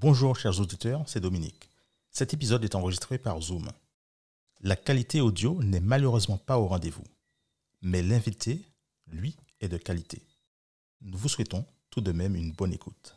Bonjour chers auditeurs, c'est Dominique. Cet épisode est enregistré par Zoom. La qualité audio n'est malheureusement pas au rendez-vous, mais l'invité, lui, est de qualité. Nous vous souhaitons tout de même une bonne écoute.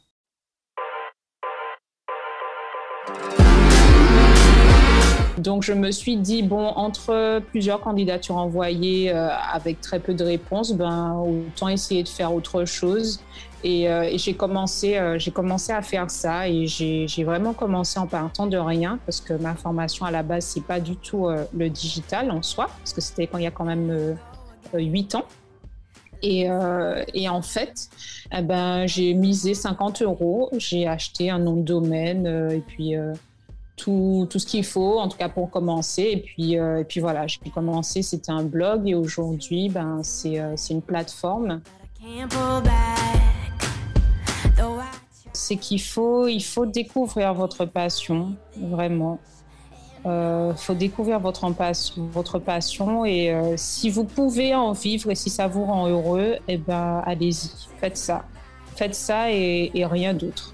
Donc je me suis dit, bon, entre plusieurs candidatures envoyées euh, avec très peu de réponses, ben, autant essayer de faire autre chose. Et, euh, et j'ai commencé, euh, j'ai commencé à faire ça et j'ai vraiment commencé en partant de rien parce que ma formation à la base, c'est pas du tout euh, le digital en soi, parce que c'était quand il y a quand même huit ans. Et, et, en fait, eh ben, j'ai misé 50 euros, j'ai acheté un nom de domaine et puis tout, tout, ce qu'il faut, en tout cas pour commencer. Et puis, et puis voilà, j'ai commencé, c'était un blog et aujourd'hui, ben, c'est une plateforme c'est qu'il faut, il faut découvrir votre passion, vraiment. Il euh, faut découvrir votre, votre passion et euh, si vous pouvez en vivre et si ça vous rend heureux, eh ben, allez-y, faites ça. Faites ça et rien d'autre.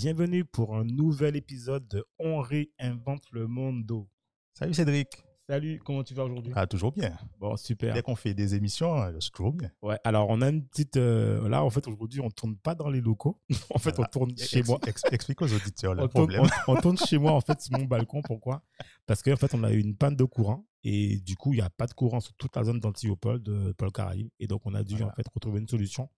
Bienvenue pour un nouvel épisode de On réinvente le monde. Salut Cédric. Salut, comment tu vas aujourd'hui? Ah, toujours bien. Bon, super. Dès qu'on fait des émissions, euh, c'est toujours bien. Ouais, alors on a une petite. Euh, là, en fait, aujourd'hui, on tourne pas dans les locaux. en fait, on tourne chez moi. explique aux auditeurs le on problème. Tourne, on, tourne chez moi, en fait, sur mon balcon. Pourquoi? Parce qu'en fait, on a eu une panne de courant et du coup, il n'y a pas de courant sur toute la zone d'Antiopole de Paul Caraïbe. Et donc, on a dû en fait retrouver une solution.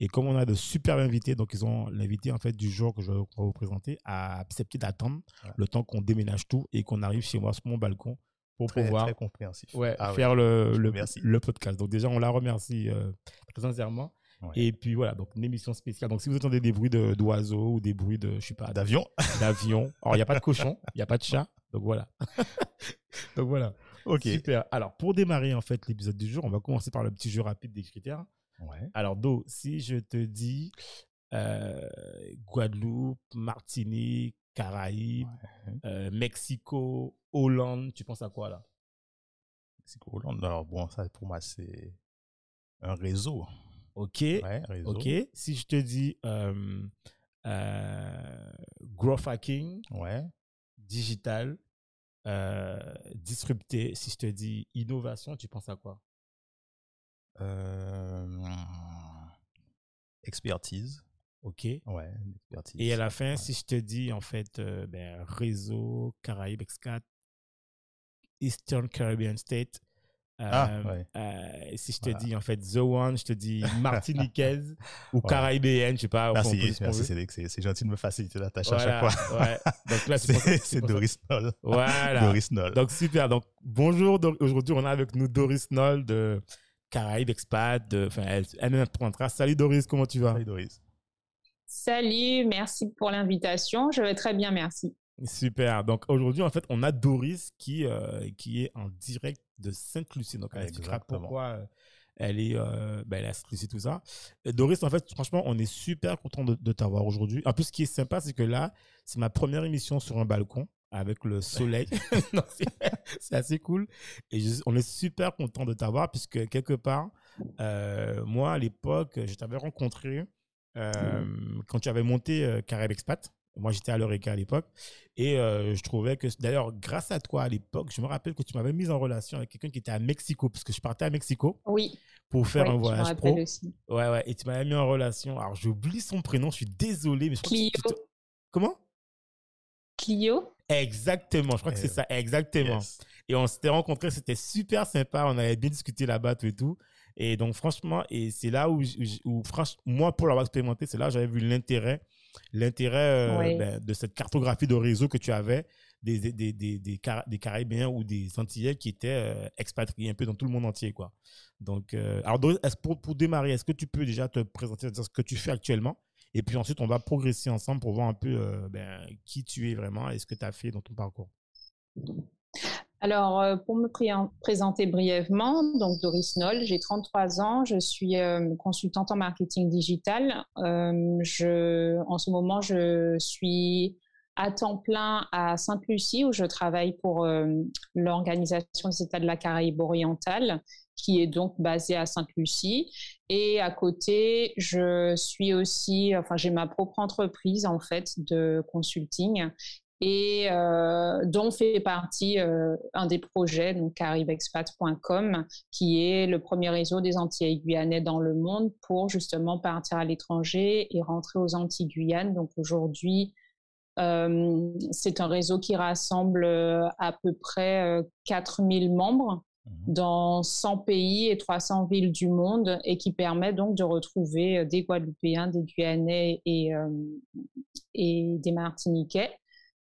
Et comme on a de superbes invités, donc ils ont l'invité en fait du jour que je vais vous présenter a accepté d'attendre le temps qu'on déménage tout et qu'on arrive chez moi sur mon balcon pour pouvoir très compréhensif. Ouais, ah faire le, le, le, podcast. Donc déjà, on la remercie euh, très sincèrement. Et puis voilà, donc une émission spéciale. Donc si vous entendez des bruits d'oiseaux ou des bruits de, je sais pas, d'avion, d'avion. Alors il n'y a pas de cochon, il n'y a pas de chat. Donc voilà. donc voilà. Ok. Super. Alors pour démarrer en fait l'épisode du jour, on va commencer par le petit jeu rapide des critères. Alors, Do, si je te dis euh, Guadeloupe, Martinique, Caraïbes, euh, Mexico, Hollande, tu penses à quoi là? Mexico, Hollande. Alors, bon, ça pour moi, c'est un réseau. Ok. Ok. Si je te dis euh, euh, growth hacking, ouais. digital, disrupté, si je te dis innovation, tu penses à quoi? Expertise. Ok. Ouais, expertise. Et à la fin, si je te dis, en fait, euh, ben, réseau Caraïbes Excat, Eastern Caribbean State, ah, euh, si je te dis en fait The One, je te dis Martiniquaise ou Caraïbéenne, je sais pas. Merci, c'est gentil de me faciliter la tâche à chaque fois. Ouais. Donc là, c'est Doris Noll. Voilà. Doris Noll. Donc super. Donc bonjour. Aujourd'hui, on a avec nous Doris Noll de Caraïbes expat, enfin, elle, elle. Salut Doris, comment tu vas? Salut Doris. Salut, merci pour l'invitation. Je vais très bien, merci. Super. Donc aujourd'hui, en fait, on a Doris qui, euh, qui est en direct de Sainte-Lucie. Donc elle expliquera pourquoi euh, elle est, euh, ben, elle est à Sainte-Lucie, tout ça. Doris, en fait, franchement, on est super content de, de t'avoir aujourd'hui. En plus, ce qui est sympa, c'est que là, c'est ma première émission sur un balcon avec le soleil. c'est assez cool. Et on est super content de t'avoir puisque quelque part, euh, moi à l'époque, je t'avais rencontré euh, quand tu avais monté euh, Carrel Expat. Moi, j'étais à l'Eureka à l'époque. Et je trouvais que, d'ailleurs, grâce à toi à l'époque, je me rappelle que tu m'avais mis en relation avec quelqu'un qui était à Mexico, parce que je partais à Mexico. Oui. Pour faire un voyage pro. Aussi. Ouais, ouais. Et tu m'avais mis en relation. Alors, j'oublie son prénom, je suis désolé, mais je crois que Comment? Clio Exactement, je crois que c'est ça, exactement. Et on s'était rencontrés, c'était super sympa, on avait bien discuté là-bas, tout et tout. Et donc, franchement, et c'est là où, où, franchement, moi, pour l'avoir expérimenté, c'est là où j'avais vu l'intérêt, l'intérêt euh, ben, de cette cartographie de réseau que tu avais des, des, des, des, Caribéens ou des Antillais qui étaient expatriés un peu dans tout le monde entier. Quoi. Donc, alors, pour, pour démarrer, est-ce que tu peux déjà te présenter ce que tu fais actuellement? Et puis ensuite, on va progresser ensemble pour voir un peu ben, qui tu es vraiment et ce que tu as fait dans ton parcours. Alors, euh, pour me présenter brièvement, donc Doris Noll, j'ai 33 ans, je suis euh, consultante en marketing digital. Euh, je, en ce moment, je suis à temps plein à Sainte-Lucie où je travaille pour l'Organisation des États de la Caraïbe orientale qui est donc basée à Sainte-Lucie. Et à côté, je suis aussi, enfin, j'ai ma propre entreprise en fait de consulting et euh, dont fait partie euh, un des projets, donc caribexpat.com, qui est le premier réseau des Antilles guyanais dans le monde pour justement partir à l'étranger et rentrer aux Antilles Guyanes. Donc aujourd'hui, euh, c'est un réseau qui rassemble à peu près 4000 membres dans 100 pays et 300 villes du monde et qui permet donc de retrouver des Guadeloupéens, des Guyanais et, et des Martiniquais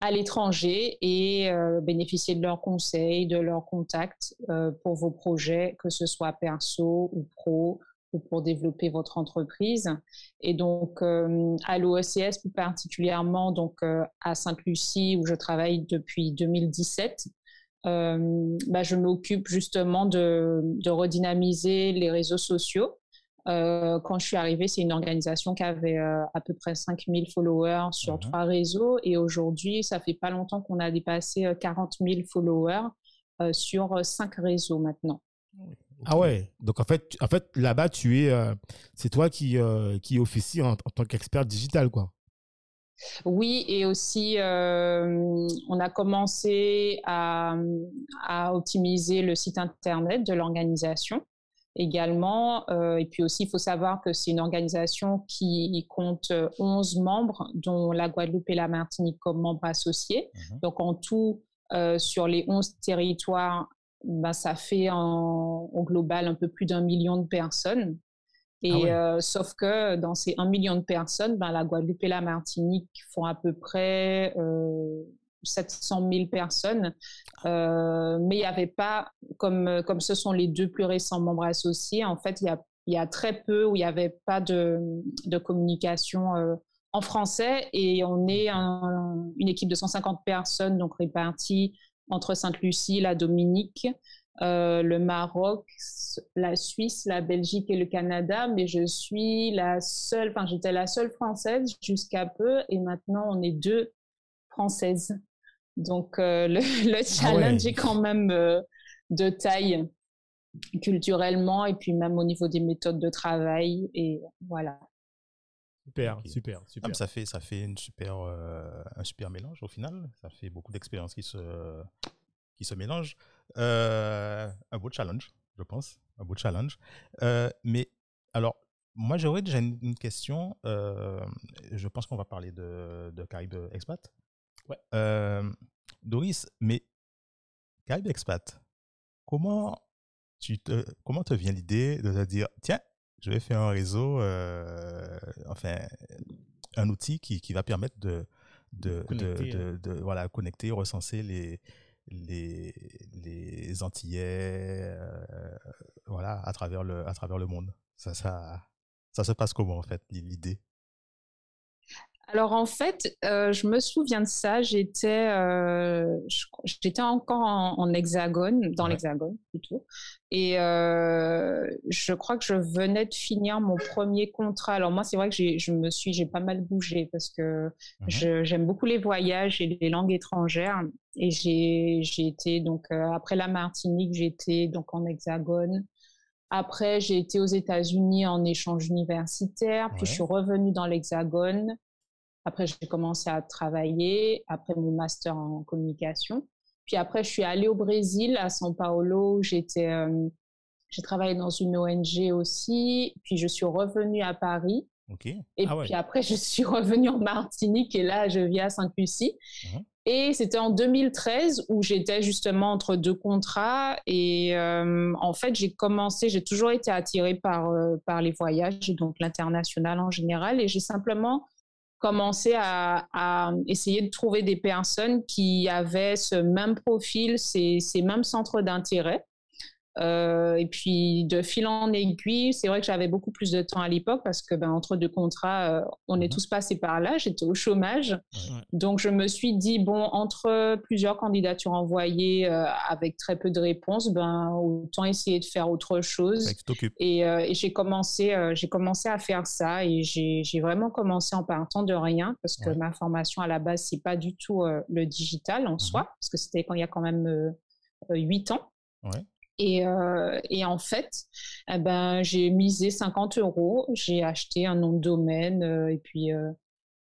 à l'étranger et euh, bénéficier de leurs conseils, de leurs contacts euh, pour vos projets, que ce soit perso ou pro ou pour développer votre entreprise. Et donc, euh, à l'OECS plus particulièrement, donc à Sainte-Lucie où je travaille depuis 2017, bah, je m'occupe justement de, de redynamiser les réseaux sociaux euh, quand je suis arrivée, c'est une organisation qui avait euh, à peu près 5000 followers sur mhm. trois réseaux. Et aujourd'hui, ça fait pas longtemps qu'on a dépassé 40 euh, 000 followers sur cinq réseaux maintenant. Ah ouais, donc en fait, en fait là-bas, tu es, c'est toi qui, qui officie en, tant qu'expert digital, quoi. Oui, et aussi, on a commencé à, à, optimiser le site internet de l'organisation également. Euh, et puis aussi, il faut savoir que c'est une organisation qui compte 11 membres, dont la Guadeloupe et la Martinique comme membres associés. Mhm. Donc en tout, euh, sur les 11 territoires, ben, ça fait en, au global un peu plus d'un million de personnes. Et ah euh, sauf que dans ces 1 million de personnes, ben, la Guadeloupe et la Martinique font à peu près 700 000 personnes. Euh, mais il n'y avait pas, comme, comme ce sont les deux plus récents membres associés, en fait, il y a, y a très peu où il n'y avait pas de, de communication euh, en français. Et on est une équipe de 150 personnes, donc réparties entre Sainte-Lucie, la Dominique, euh, le Maroc, la Suisse, la Belgique et le Canada, mais je suis la seule, enfin j'étais la seule française jusqu'à peu, et maintenant on est deux françaises. Donc euh, le, le, ah challenge est quand même euh, de taille culturellement et puis même au niveau des méthodes de travail et voilà. Super, super, super. Ah, ça fait ça fait une super euh, un super mélange au final. Ça fait beaucoup d'expériences qui se qui se mélangent. Un beau challenge, je pense, un beau challenge. mais alors moi j'aurais déjà une, question. je pense qu'on va parler de de Caribe Expat. Ouais. Euh, Doris, mais Caribe Expat, comment, tu te, comment te vient l'idée de te dire, tiens, je vais faire un réseau, euh, enfin, un outil qui, qui va permettre de, de, connecter, de, hein. de, voilà, connecter, recenser les, les, les Antillais euh, voilà, à, travers le, à travers le monde. Ça, ça, ça se passe comment, en fait, l'idée? Alors en fait, euh, je me souviens de ça. J'étais, euh, j'étais encore en, hexagone, dans l'hexagone plutôt, et euh, je crois que je venais de finir mon premier contrat. Alors moi, c'est vrai que je me suis, j'ai pas mal bougé parce que mmh j'aime beaucoup les voyages et les langues étrangères. Et j'ai, j'ai été donc après la Martinique, j'étais donc en hexagone. Après, j'ai été aux États-Unis en échange universitaire, puis je suis revenue dans l'Hexagone. Après, j'ai commencé à travailler, après mon master en communication. Puis après, je suis allée au Brésil, à São Paulo. J'étais, euh, j'ai travaillé dans une ONG aussi. Puis je suis revenue à Paris. Et ah puis après, je suis revenue en Martinique et là, je vis à Sainte-Lucie. Et c'était en 2013 où j'étais justement entre deux contrats. Et euh, en fait, j'ai commencé, j'ai toujours été attirée par, euh, par les voyages, donc l'international en général. Et j'ai simplement commencé à, essayer de trouver des personnes qui avaient ce même profil, ces mêmes centres d'intérêt. Euh, et puis de fil en aiguille, c'est vrai que j'avais beaucoup plus de temps à l'époque parce que ben, entre deux contrats, euh, on est mhm. tous passés par là. J'étais au chômage, donc je me suis dit bon entre plusieurs candidatures envoyées euh, avec très peu de réponses, ben autant essayer de faire autre chose. Et, et j'ai commencé, j'ai commencé à faire ça et j'ai vraiment commencé en partant de rien parce que ma formation à la base c'est pas du tout le digital en mhm. soi parce que c'était quand il y a quand même huit ans. Ouais. Et, euh, et, en fait, eh ben, j'ai misé 50 euros, j'ai acheté un nom de domaine euh, et puis euh,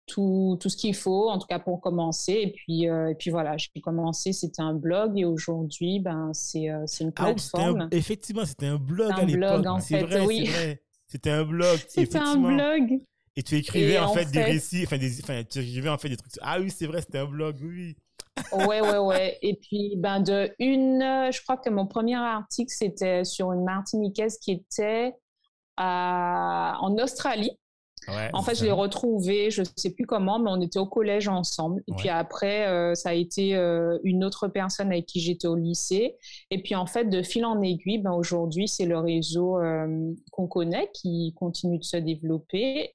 tout, tout, ce qu'il faut, en tout cas pour commencer. Et puis, et puis voilà, j'ai commencé, c'était un blog et aujourd'hui, ben, c'est une ah plateforme. effectivement, c'était un blog à l'époque. C'est vrai, oui. vrai. C'était un blog. C'était un blog. Et tu écrivais en, fait, des récits, enfin, des, enfin, tu écrivais en fait des trucs. Ah oui, c'est vrai, c'était un blog, oui. Ouais, ouais, ouais. Et puis, ben, de une, je crois que mon premier article, c'était sur une Martiniquaise qui était à, en Australie. en fait, je l'ai retrouvé, je ne sais plus comment, mais on était au collège ensemble. Et puis après, euh, ça a été euh, une autre personne avec qui j'étais au lycée. Et puis en fait, de fil en aiguille, ben, aujourd'hui, c'est le réseau euh, qu'on connaît qui continue de se développer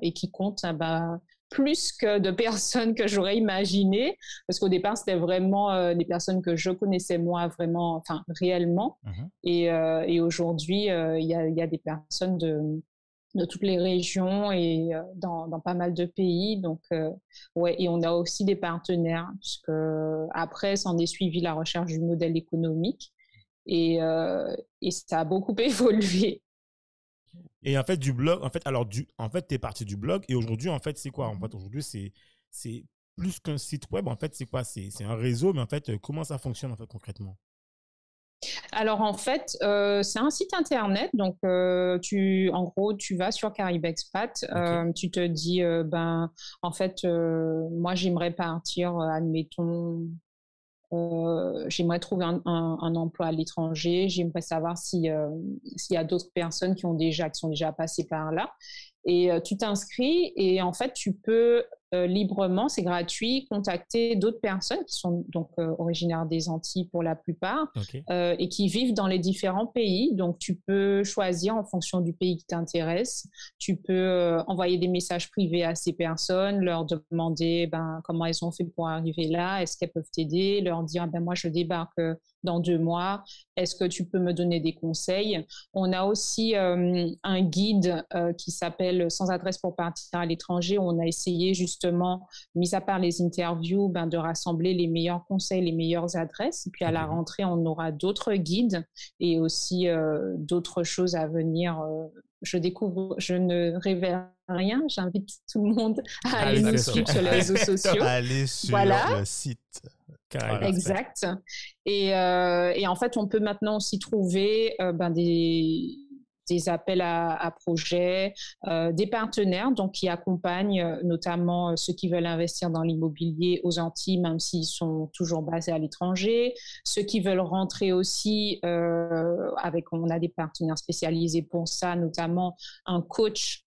et qui compte ben, plus que de personnes que j'aurais imaginé, parce qu'au départ, c'était vraiment euh, des personnes que je connaissais moi vraiment, enfin réellement. Mhm. Et, euh, et aujourd'hui, euh, il y, a, y, a, des personnes de, de toutes les régions et dans, dans, pas mal de pays. Donc, ouais, et on a aussi des partenaires, puisque après, s'en est suivi la recherche du modèle économique. Et, et ça a beaucoup évolué. Et en fait, du blog, en fait, alors, du, en fait, tu es parti du blog et aujourd'hui, en fait, c'est quoi? En fait, aujourd'hui, c'est, c'est plus qu'un site web. En fait, c'est quoi? C'est, un réseau, mais en fait, comment ça fonctionne en fait concrètement? Alors en fait, euh, c'est un site internet. Donc, euh, tu, en gros, tu vas sur Caribe Expat. Euh, tu te dis, ben, en fait, moi, j'aimerais partir, admettons, euh, j'aimerais trouver un, emploi à l'étranger. J'aimerais savoir si euh, s'il y a d'autres personnes qui ont déjà qui sont déjà passées par là. Et euh, tu t'inscris et en fait tu peux euh, librement, c'est gratuit, contacter d'autres personnes qui sont donc euh, originaires des Antilles pour la plupart euh, et qui vivent dans les différents pays. Donc tu peux choisir en fonction du pays qui t'intéresse. Tu peux envoyer des messages privés à ces personnes, leur demander ben, comment elles ont fait pour arriver là, est-ce qu'elles peuvent t'aider, leur dire ben moi je débarque dans deux mois, est-ce que tu peux me donner des conseils? On a aussi un guide qui s'appelle Sans adresse pour partir à l'étranger. On a essayé juste justement, mis à part les interviews, ben, de rassembler les meilleurs conseils, les meilleures adresses. Et puis à la rentrée, on aura d'autres guides et aussi euh, d'autres choses à venir. Euh, je découvre, je ne révèle rien. J'invite tout le monde à aller nous suivre sur les réseaux sociaux. Aller sur le site. Exact. Et, euh, et, en fait, on peut maintenant aussi trouver ben, des, des appels à, projets, euh, des partenaires donc qui accompagnent euh, notamment euh, ceux qui veulent investir dans l'immobilier aux Antilles, même s'ils sont toujours basés à l'étranger, ceux qui veulent rentrer aussi avec, on a des partenaires spécialisés pour ça, notamment un coach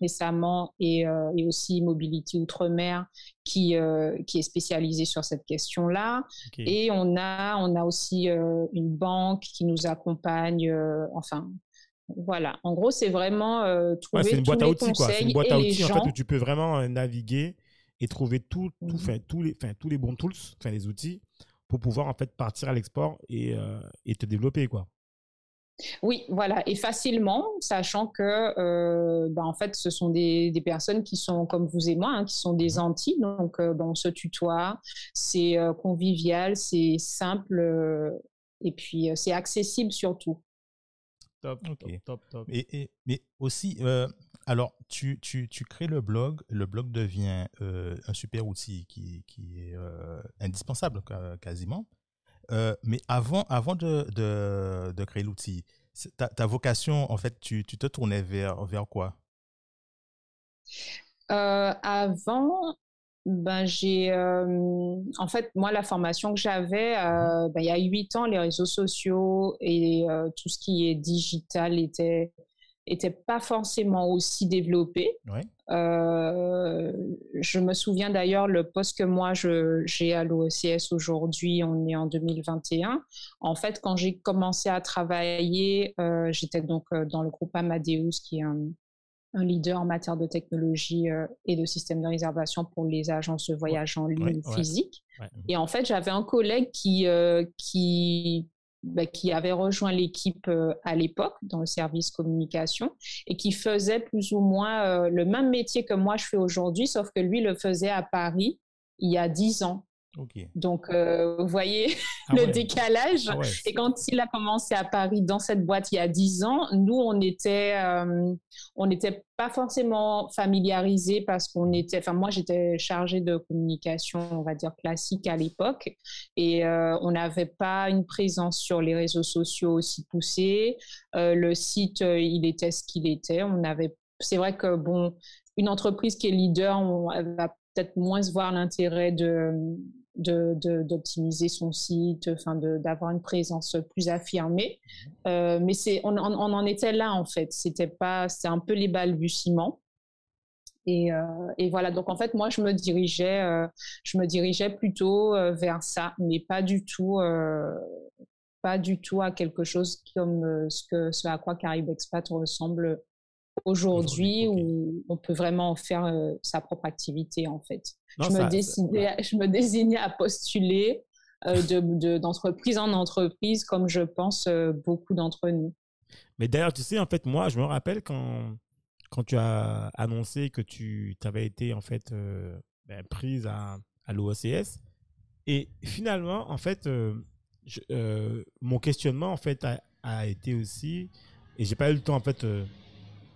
récemment et, et, aussi Mobility Outre-mer qui, qui est spécialisé sur cette question-là. Et on a, on a aussi une banque qui nous accompagne, enfin voilà, en gros, c'est vraiment euh, trouver ouais, une boîte à outils, quoi. C'est une boîte à outils en fait, où tu peux vraiment euh, naviguer et trouver tout, tout, mmh. tous, les, tous les bons tools, les outils pour pouvoir en fait partir à l'export et, euh, et te développer. quoi. Oui, voilà, et facilement, sachant que, euh, ben, en fait, ce sont des, des, personnes qui sont comme vous et moi, hein, qui sont des mmh. anti, donc euh, ben, on se tutoie, c'est euh, convivial, c'est simple, et puis c'est accessible surtout. Top, top, top, Et, mais aussi, euh, alors, tu, tu, tu, crées le blog, le blog devient euh, un super outil qui, qui est euh, indispensable quasiment. Mais avant, avant de, de, de créer l'outil, ta, ta, vocation, en fait, tu, tu te tournais vers, vers quoi? Avant, ben, j'ai, euh, en fait, moi, la formation que j'avais, euh, ben, il y a huit ans, les réseaux sociaux et euh, tout ce qui est digital était, était pas forcément aussi développé. Euh, je me souviens d'ailleurs le poste que moi j'ai à l'OECS aujourd'hui, on est en 2021. En fait, quand j'ai commencé à travailler, euh, j'étais donc euh, dans le groupe Amadeus, qui est un, leader en matière de technologie et de système de réservation pour les agences de voyage en ligne physique. Et en fait, j'avais un collègue qui, qui bah, qui avait rejoint l'équipe euh, à l'époque dans le service communication et qui faisait plus ou moins euh, le même métier que moi je fais aujourd'hui, sauf que lui le faisait à Paris il y a dix ans. Donc, euh, vous voyez ah le décalage. Ah et quand il a commencé à Paris dans cette boîte il y a dix ans, nous, on était, euh, on n'était pas forcément familiarisés parce qu'on était, enfin, moi, j'étais chargée de communication, on va dire classique à l'époque, et euh, on n'avait pas une présence sur les réseaux sociaux aussi poussée. le site, il était ce qu'il était. On avait, c'est vrai que bon, une entreprise qui est leader, on va peut-être moins se voir l'intérêt de d'optimiser de, son site, enfin d'avoir une présence plus affirmée. Mhm. Euh, mais c'est on, on, en était là en fait. C'était pas, c'est un peu les balbutiements. Et, euh, et, voilà. Donc en fait, moi, je me dirigeais, euh, je me dirigeais plutôt vers ça, mais pas du tout, pas du tout à quelque chose comme ce que ce à quoi Caribe Expat ressemble aujourd'hui où on peut vraiment faire euh, sa propre activité en fait. je, me décidais, je me désignais à postuler euh, d'entreprise en entreprise comme je pense euh, beaucoup d'entre nous. Mais d'ailleurs, tu sais, en fait, moi, je me rappelle quand, quand tu as annoncé que tu avais été en fait ben, prise à, à l'OECS. Et finalement, en fait, mon questionnement en fait a, a été aussi, et j'ai pas eu le temps en fait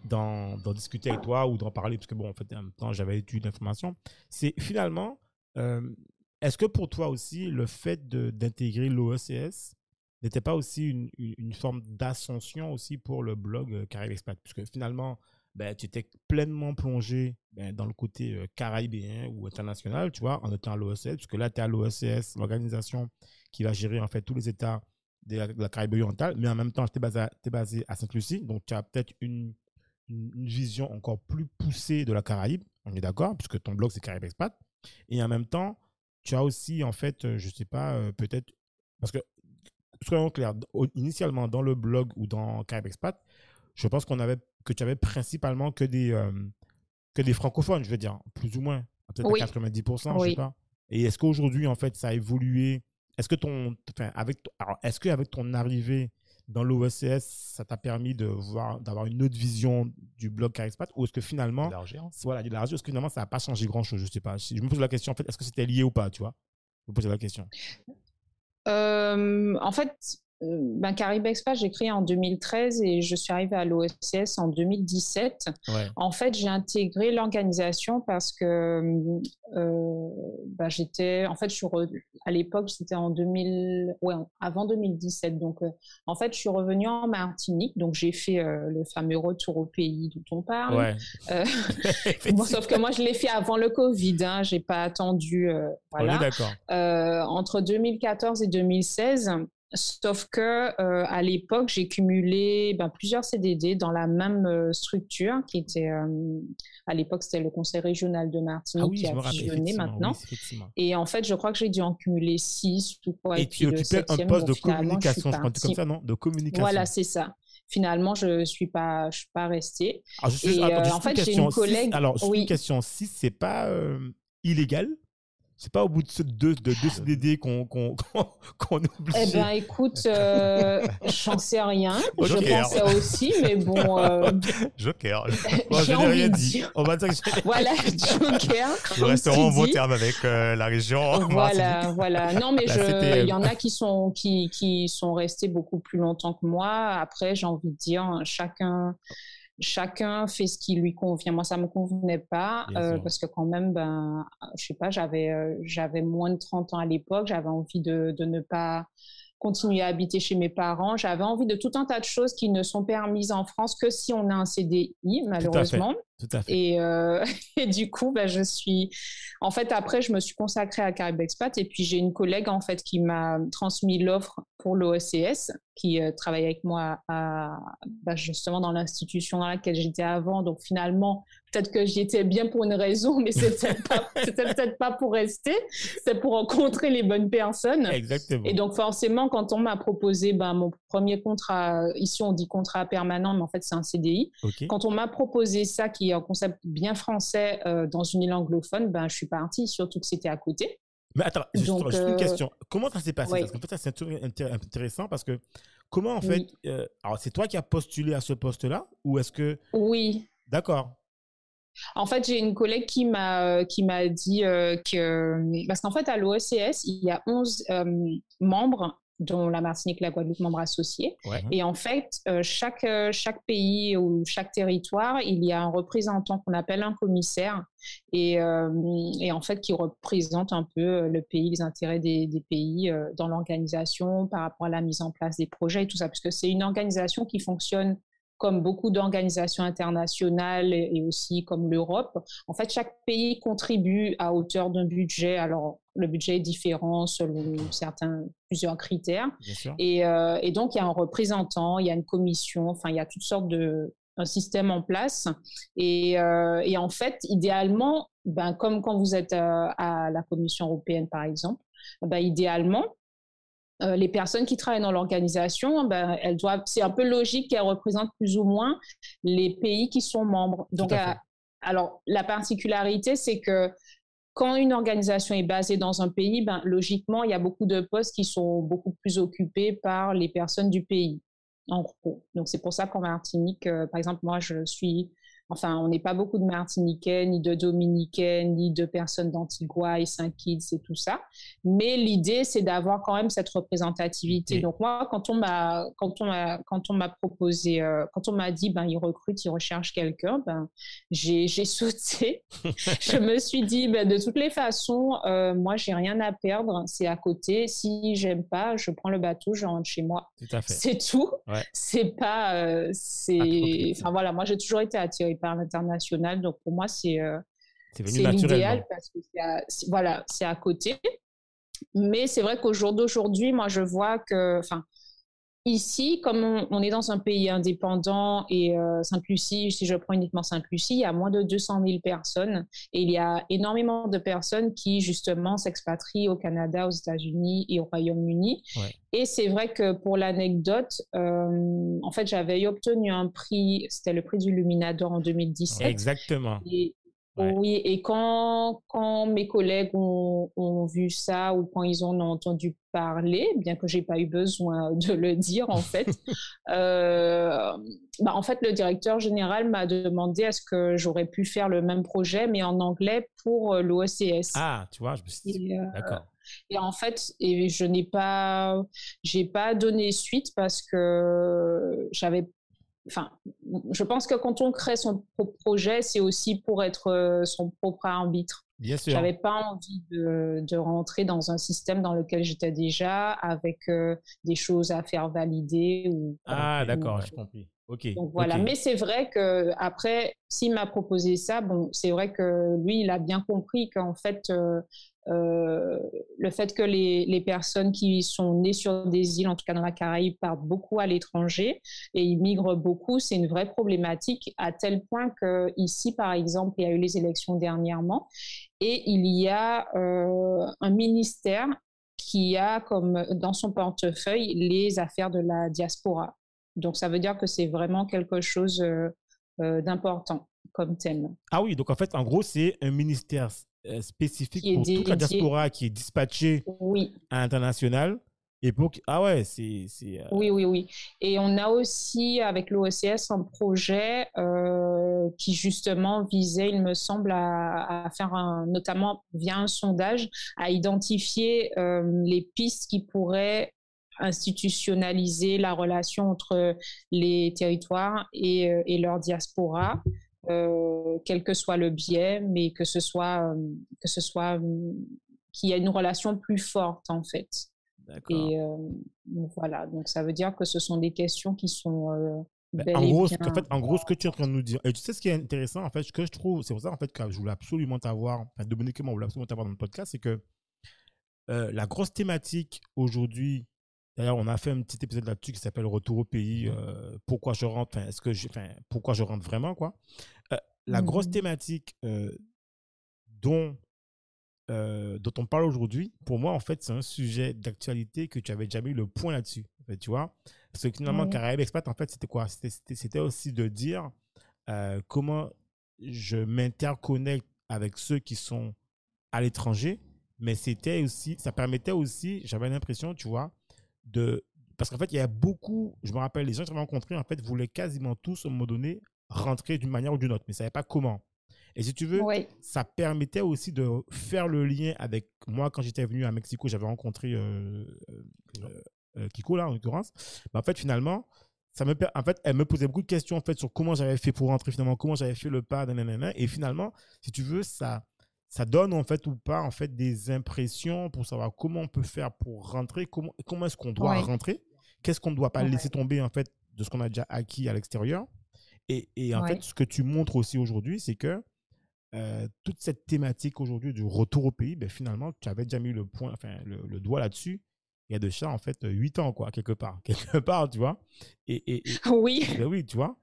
d'en discuter avec toi ou d'en parler, parce que bon, en fait, en même temps, j'avais eu d'informations, c'est finalement, euh, est-ce que pour toi aussi, le fait d'intégrer l'OECS n'était pas aussi une, une, forme d'ascension aussi pour le blog euh, Caraïbes Expat? Puisque finalement, ben, tu étais pleinement plongé ben, dans le côté euh, caribéen ou international, tu vois, en étant à l'OECS, puisque là, tu es à l'OECS, l'organisation qui va gérer en fait tous les États de la, de Caraïbe orientale, mais en même temps, tu es à, basé à Sainte-Lucie, donc tu as peut-être une une, vision encore plus poussée de la Caraïbe, on est d'accord, puisque ton blog c'est Caraïbe Expat. Et en même temps, tu as aussi, en fait, euh, je sais pas, euh, peut-être, parce que, soyons clairs, initialement dans le blog ou dans Caraïbe Expat, je pense qu'on avait, que tu avais principalement que des, euh, que des francophones, je veux dire, plus ou moins, peut-être 90%, je sais pas. Et est-ce qu'aujourd'hui, en fait, ça a évolué? Est-ce que ton, enfin, avec, est-ce qu'avec ton arrivée dans l'OECS, ça t'a permis de voir, d'avoir une autre vision du blog Carispat ou est-ce que finalement, voilà, est-ce que finalement ça n'a pas changé grand-chose Je sais pas. Je me pose la question, en fait, est-ce que c'était lié ou pas, tu vois? Je me pose la question. Euh, en fait, ben, Caribe Expat, j'ai créé en 2013 et je suis arrivée à l'OSS en 2017. En fait, j'ai intégré l'organisation parce que euh, ben, j'étais, en fait, je suis à l'époque, c'était en 2000, ouais, avant 2017. Donc, euh, en fait, je suis revenue en Martinique. Donc, j'ai fait le fameux retour au pays dont on parle. sauf que moi, je l'ai fait avant le Covid. Hein, j'ai pas attendu. voilà. d'accord. entre 2014 et 2016. Sauf que euh, à l'époque, j'ai cumulé ben, plusieurs CDD dans la même euh, structure qui était euh, à l'époque c'était le Conseil régional de Martinique ah qui a fusionné maintenant. et en fait, je crois que j'ai dû en cumuler six ou quoi. Et, tu occupais un poste de communication, je comme ça, non? De communication. Voilà, c'est ça. Finalement, je suis pas, je suis pas restée. Alors, je et, en fait, j'ai une collègue. alors, une question. Si c'est pas illégal, c'est pas au bout de deux, de deux CDD qu'on qu'on qu'on oublie. Eh bien, écoute, euh, j'en sais rien. Je pensais aussi, mais bon. Euh... Joker. Bon, je n'ai rien dit. On va dire que Voilà, Joker. Nous resterons en bon terme avec euh, la région. Voilà, voilà. Non, mais je, il y en a qui sont, qui, qui sont restés beaucoup plus longtemps que moi. Après, j'ai envie de dire, chacun chacun fait ce qui lui convient. Moi, ça me convenait pas euh, parce que quand même, ben, je sais pas, j'avais euh, j'avais moins de 30 ans à l'époque, j'avais envie de, de ne pas continuer à habiter chez mes parents. J'avais envie de tout un tas de choses qui ne sont permises en France que si on a un CDI, malheureusement. Tout à fait. Et, euh, et, du coup, bah, je suis. En fait, après, je me suis consacrée à Caribe Expat et puis j'ai une collègue en fait qui m'a transmis l'offre pour l'OECS, qui travaille avec moi à, bah, justement dans l'institution dans laquelle j'étais avant. Donc finalement, peut-être que j'y étais bien pour une raison, mais c'était peut-être pas pour rester, c'est pour rencontrer les bonnes personnes. Exactement. Et donc forcément, quand on m'a proposé ben, mon premier contrat, ici on dit contrat permanent, mais en fait c'est un CDI. Quand on m'a proposé ça, qui est un concept bien français dans une île anglophone, ben, je suis partie, surtout que c'était à côté. Mais attends, juste, une euh, question. Comment ça s'est passé? Parce que c'est intéressant parce que comment en fait, euh, alors c'est toi qui as postulé à ce poste-là ou est-ce que Oui. D'accord. En fait, j'ai une collègue qui m'a qui m'a dit euh, que parce qu'en fait à l'OECS, il y a 11 membres dont la Martinique, la Guadeloupe, membres associés. Et en fait, euh, chaque, euh, chaque pays ou chaque territoire, il y a un représentant qu'on appelle un commissaire et, euh, et, en fait qui représente un peu le pays, les intérêts des, des pays dans l'organisation par rapport à la mise en place des projets et tout ça, parce que c'est une organisation qui fonctionne comme beaucoup d'organisations internationales et aussi comme l'Europe, en fait, chaque pays contribue à hauteur d'un budget. Alors, le budget est différent selon certains, plusieurs critères. Et, euh, et, donc, il y a un représentant, il y a une commission, enfin, il y a toutes sortes de un système en place. Et, euh, et en fait, idéalement, ben, comme quand vous êtes euh, à la Commission européenne, par exemple, ben, idéalement, euh, les personnes qui travaillent dans l'organisation, ben, elles doivent, c'est un peu logique qu'elles représentent plus ou moins les pays qui sont membres. Donc, euh, alors, la particularité, c'est que quand une organisation est basée dans un pays, ben, logiquement, il y a beaucoup de postes qui sont beaucoup plus occupés par les personnes du pays, en gros. Donc, c'est pour ça qu'en Martinique, euh, par exemple, moi, je suis Enfin, on n'est pas beaucoup de Martiniquais, ni de Dominicains, ni de personnes d'Antigua et Saint-Kitts et tout ça. Mais l'idée, c'est d'avoir quand même cette représentativité. Donc moi, quand on m'a quand on m'a quand on m'a proposé, euh, quand on m'a dit, ben il recrute, il recherche quelqu'un, ben j'ai j'ai sauté. je me suis dit, ben de toutes les façons, euh, moi j'ai rien à perdre, c'est à côté. Si j'aime pas, je prends le bateau, je rentre chez moi. C'est tout. C'est pas, euh, c'est, enfin voilà, moi j'ai toujours été attirée par l'international. Donc pour moi, c'est euh, l'idéal parce que c'est voilà, c'est à côté. Mais c'est vrai qu'au jour d'aujourd'hui, moi, je vois que, enfin, Ici, comme on, est dans un pays indépendant et euh, Sainte-Lucie, si je prends uniquement Sainte-Lucie, il y a moins de 200 000 personnes et il y a énormément de personnes qui justement s'expatrient au Canada, aux États-Unis et au Royaume-Uni. Et c'est vrai que pour l'anecdote, euh, en fait, j'avais obtenu un prix, c'était le prix du Luminador en 2017. Exactement. Oui, et quand, quand mes collègues ont, ont, vu ça ou quand ils en ont entendu parler, bien que j'ai pas eu besoin de le dire en fait, euh, bah, en fait le directeur général m'a demandé est-ce que j'aurais pu faire le même projet mais en anglais pour euh, l'OECS. Ah, tu vois, je me suis dit, euh, d'accord. Et en fait, et je n'ai pas, j'ai pas donné suite parce que j'avais enfin, je pense que quand on crée son propre projet, c'est aussi pour être euh, son propre arbitre. Bien sûr. J'avais pas envie de, de, rentrer dans un système dans lequel j'étais déjà avec euh, des choses à faire valider ou. Ah, d'accord, j'ai compris. Ok. Donc voilà, mais c'est vrai que après, s'il m'a proposé ça, bon, c'est vrai que lui, il a bien compris qu'en fait, euh, euh, le fait que les, personnes qui sont nées sur des îles, en tout cas dans la Caraïbe, partent beaucoup à l'étranger et ils migrent beaucoup, c'est une vraie problématique à tel point que ici, par exemple, il y a eu les élections dernièrement et il y a euh, un ministère qui a comme dans son portefeuille les affaires de la diaspora. Donc ça veut dire que c'est vraiment quelque chose euh, d'important comme thème. Ah oui, donc en fait, en gros, c'est un ministère euh, spécifique pour toute la diaspora qui est dispatchée à l'international. Et pour... Ah ouais, c'est... Euh, oui, oui, oui. Et on a aussi, avec l'OECS, un projet euh, qui, justement, visait, il me semble, à, faire, un, notamment via un sondage, à identifier les pistes qui pourraient institutionnaliser la relation entre les territoires et, et leur diaspora. Euh, quel que soit le biais, mais que ce soit, euh, que ce soit euh, qu'il y ait une relation plus forte en fait. Et voilà, donc ça veut dire que ce sont des questions qui sont ben, en, gros, ce que, en, fait, en gros, ce que tu es en train de nous dire, et tu sais ce qui est intéressant, en fait, ce que je trouve, c'est pour ça en fait, que je voulais absolument t'avoir, enfin, Dominique et moi, on voulait absolument t'avoir dans le podcast, c'est que la grosse thématique aujourd'hui D'ailleurs, on a fait un petit épisode là-dessus qui s'appelle Retour au pays. pourquoi je rentre Est-ce que je, pourquoi je rentre vraiment quoi La grosse mmh. thématique dont dont on parle aujourd'hui, pour moi, en fait, c'est un sujet d'actualité que tu avais jamais eu le point là-dessus. tu vois Parce que finalement, Caraïbes Expat, en fait, c'était quoi? C'était aussi de dire comment je m'interconnecte avec ceux qui sont à l'étranger, mais c'était aussi, ça permettait aussi, j'avais l'impression, tu vois, de. Parce qu'en fait, il y a beaucoup, je me rappelle, les gens que j'avais rencontrés, en fait, voulaient quasiment tous, à un moment donné, rentrer d'une manière ou d'une autre, mais ne savaient pas comment. Et si tu veux, ça permettait aussi de faire le lien avec moi quand j'étais venu à Mexico, j'avais rencontré euh, euh, euh, Kiko là en l'occurrence. en fait, finalement, ça me, en fait, elle me posait beaucoup de questions en fait sur comment j'avais fait pour rentrer finalement, comment j'avais fait le pas, nanana, et finalement, si tu veux, ça, ça donne en fait ou pas en fait des impressions pour savoir comment on peut faire pour rentrer, comment, comment est-ce qu'on doit rentrer, qu'est-ce qu'on ne doit pas laisser tomber en fait de ce qu'on a déjà acquis à l'extérieur. Et, et en fait, ce que tu montres aussi aujourd'hui, c'est que euh, toute cette thématique aujourd'hui du retour au pays, ben, finalement, tu avais déjà mis le, point, enfin, le, doigt là-dessus. Il y a de ça, en fait, 8 ans, quoi, quelque part. Quelque part, tu vois. Et, oui. Ben oui, tu vois.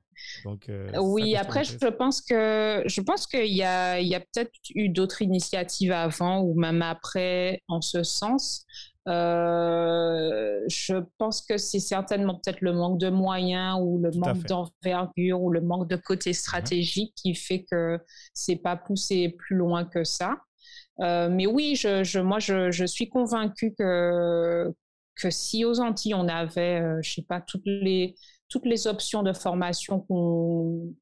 Donc, euh, oui, après, je pense que je pense qu'il y a, il y a peut-être eu d'autres initiatives avant ou même après en ce sens. Euh, je pense que c'est certainement peut-être le manque de moyens ou le manque d'envergure ou le manque de côté stratégique qui fait que c'est pas poussé plus loin que ça. Euh, mais oui, je, je moi, je, je, suis convaincue que, que si aux Antilles, on avait, euh, je sais pas, toutes les, toutes les options de formation qu'on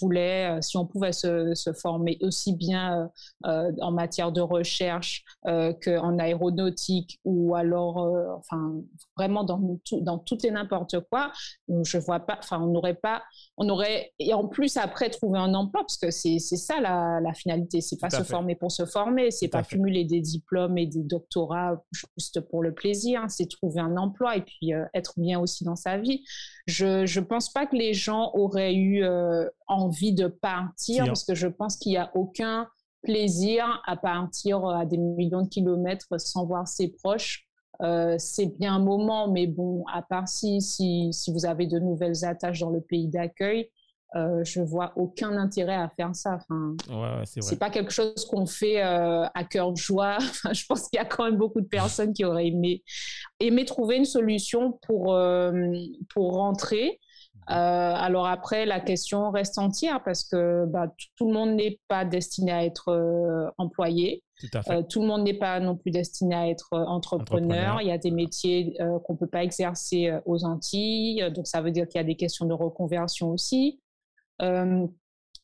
voulait, euh, si on pouvait se, se former aussi bien euh, euh en matière de recherche euh, qu'en aéronautique ou alors, euh, enfin, vraiment dans, tout, dans tout et n'importe quoi, je vois pas, enfin, on n'aurait pas, on aurait, et en plus après trouver un emploi, parce que c'est ça la, la finalité, c'est pas se former pour se former, c'est pas cumuler des diplômes et des doctorats juste pour le plaisir, c'est trouver un emploi et puis être bien aussi dans sa vie je ne pense pas que les gens auraient eu euh, envie de partir parce que je pense qu'il n'y a aucun plaisir à partir à des millions de kilomètres sans voir ses proches. Euh, c'est bien un moment, mais bon, à part si, si, si vous avez de nouvelles attaches dans le pays d'accueil, euh, je vois aucun intérêt à faire ça. Enfin, ouais, c'est pas quelque chose qu'on fait euh, à cœur de joie. je pense qu'il y a quand même beaucoup de personnes qui auraient aimé, aimé trouver une solution pour, euh, pour rentrer. Mhm. alors après, la question reste entière parce que bah, tout le monde n'est pas destiné à être employé. Tout, tout, le monde n'est pas non plus destiné à être entrepreneur. Il y a des métiers qu'on ne peut pas exercer aux Antilles. Donc, ça veut dire qu'il y a des questions de reconversion aussi. Euh,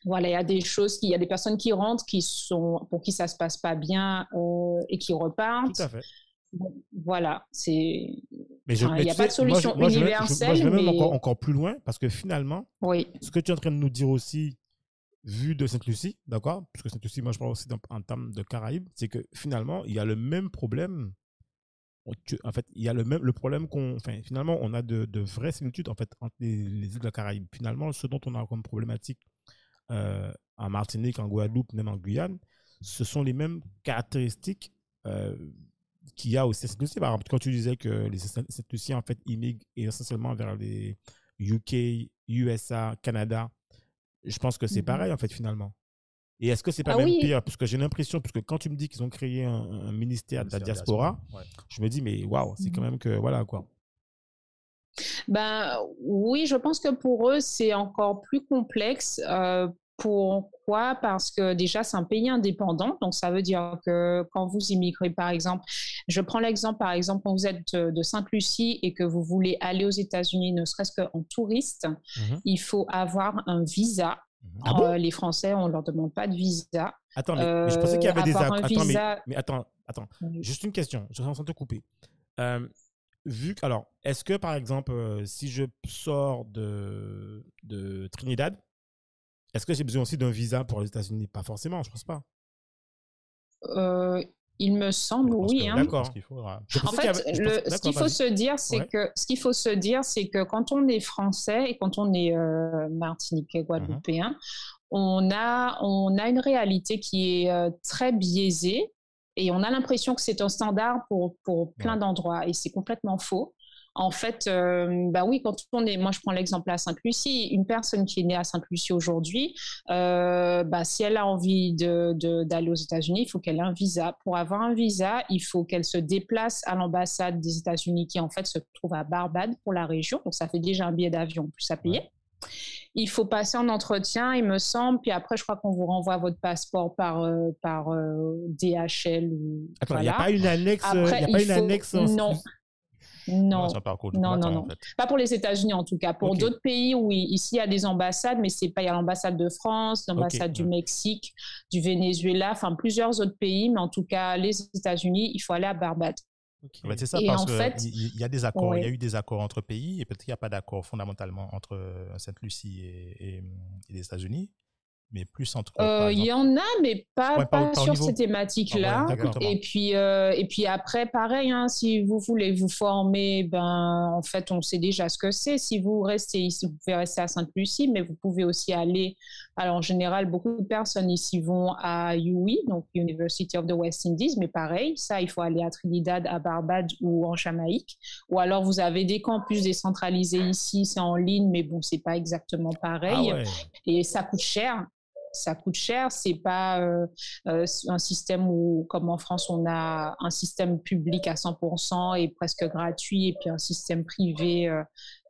voilà, il y a des choses, il y a des personnes qui rentrent qui sont, pour qui ça se passe pas bien euh, et qui repartent. Tout à fait. voilà, c'est. il n'y a pas de solution universelle. je, vais, même encore, encore, plus loin parce que finalement, oui. ce que tu es en train de nous dire aussi, vu de Sainte-Lucie, d'accord? Parce que Sainte-Lucie, moi je parle aussi en termes de Caraïbes, c'est que finalement, il y a le même problème. En fait, il y a le même le problème qu'on. Enfin, finalement, on a de, de, vraies similitudes en fait entre les, îles de la Caraïbe. Finalement, ce dont on a comme problématique euh, en Martinique, en Guadeloupe, même en Guyane, ce sont les mêmes caractéristiques euh, qu'il y a aussi à Sainte-Lucie. Par exemple, quand tu disais que les Sainte-Lucie, en fait, immigrent essentiellement vers les UK, USA, Canada, je pense que c'est mm-hmm. pareil, en fait, finalement. Et est-ce que c'est pas ah même pire? Parce que j'ai l'impression, puisque quand tu me dis qu'ils ont créé un, ministère de la diaspora, je me dis, mais waouh, c'est quand mmh même que, voilà, quoi. Ben oui, je pense que pour eux, c'est encore plus complexe. Euh, pourquoi? Parce que déjà, c'est un pays indépendant. Donc, ça veut dire que quand vous immigrez, par exemple, je prends l'exemple, par exemple, quand vous êtes de Sainte-Lucie et que vous voulez aller aux États-Unis, ne serait-ce qu'en touriste, mmh il faut avoir un visa ah euh, les Français, on ne leur demande pas de visa. Attends, mais, je pensais qu'il y avait des accords. mais, attends, attends. Juste une question, je suis en train de te couper. Euh, vu que, alors, est-ce que par exemple, euh, si je sors de, de Trinidad, est-ce que j'ai besoin aussi d'un visa pour les États-Unis? Pas forcément, je pense pas. Il me semble, oui. Hein. D'accord. En fait, ce qu'il faut se dire, c'est que ce qu'il faut se dire, c'est que quand on est français et quand on est euh, martiniquais, guadeloupéen, mhm. on a on a une réalité qui est euh, très biaisée et on a l'impression que c'est un standard pour pour plein d'endroits et c'est complètement faux. En fait, euh, bah oui, quand on est, moi je prends l'exemple à Sainte-Lucie, une personne qui est née à Sainte-Lucie aujourd'hui, euh, bah, si elle a envie d'aller de, aux États-Unis, il faut qu'elle ait un visa. Pour avoir un visa, il faut qu'elle se déplace à l'ambassade des États-Unis qui en fait se trouve à Barbade pour la région. Donc ça fait déjà un billet d'avion plus à payer. Il faut passer en entretien, il me semble, puis après, je crois qu'on vous renvoie votre passeport par, euh, par DHL. Attends, il n'y a pas une annexe, y a pas une annexe Non. Non, non, non, non. Pas pour les États-Unis en tout cas. Pour d'autres pays, oui. Ici, il y a des ambassades, mais c'est pas. Il y a l'ambassade de France, l'ambassade du Mexique, du Venezuela, enfin plusieurs autres pays, mais en tout cas, les États-Unis, il faut aller à Barbade. c'est ça, parce qu'il y a des accords, il y a eu des accords entre pays, et peut-être qu'il n'y a pas d'accord fondamentalement entre euh, Sainte-Lucie et, les États-Unis mais plus entre. Euh, il y en a, mais pas, pas, sur ces thématiques-là. Ah et puis euh, et puis après, pareil, hein, si vous voulez vous former, ben en fait, on sait déjà ce que c'est. Si vous restez ici, vous pouvez rester à Sainte-Lucie, mais vous pouvez aussi aller. Alors en général, beaucoup de personnes ici vont à UI, donc University of the West Indies, mais pareil, ça, il faut aller à Trinidad, à Barbade ou en Jamaïque. Ou alors vous avez des campus décentralisés ici, c'est en ligne, mais bon, c'est pas exactement pareil. Ah et ça coûte cher ça coûte cher. C'est pas euh, euh, un système où, comme en France, on a un système public à 100% et presque gratuit, et puis un système privé euh,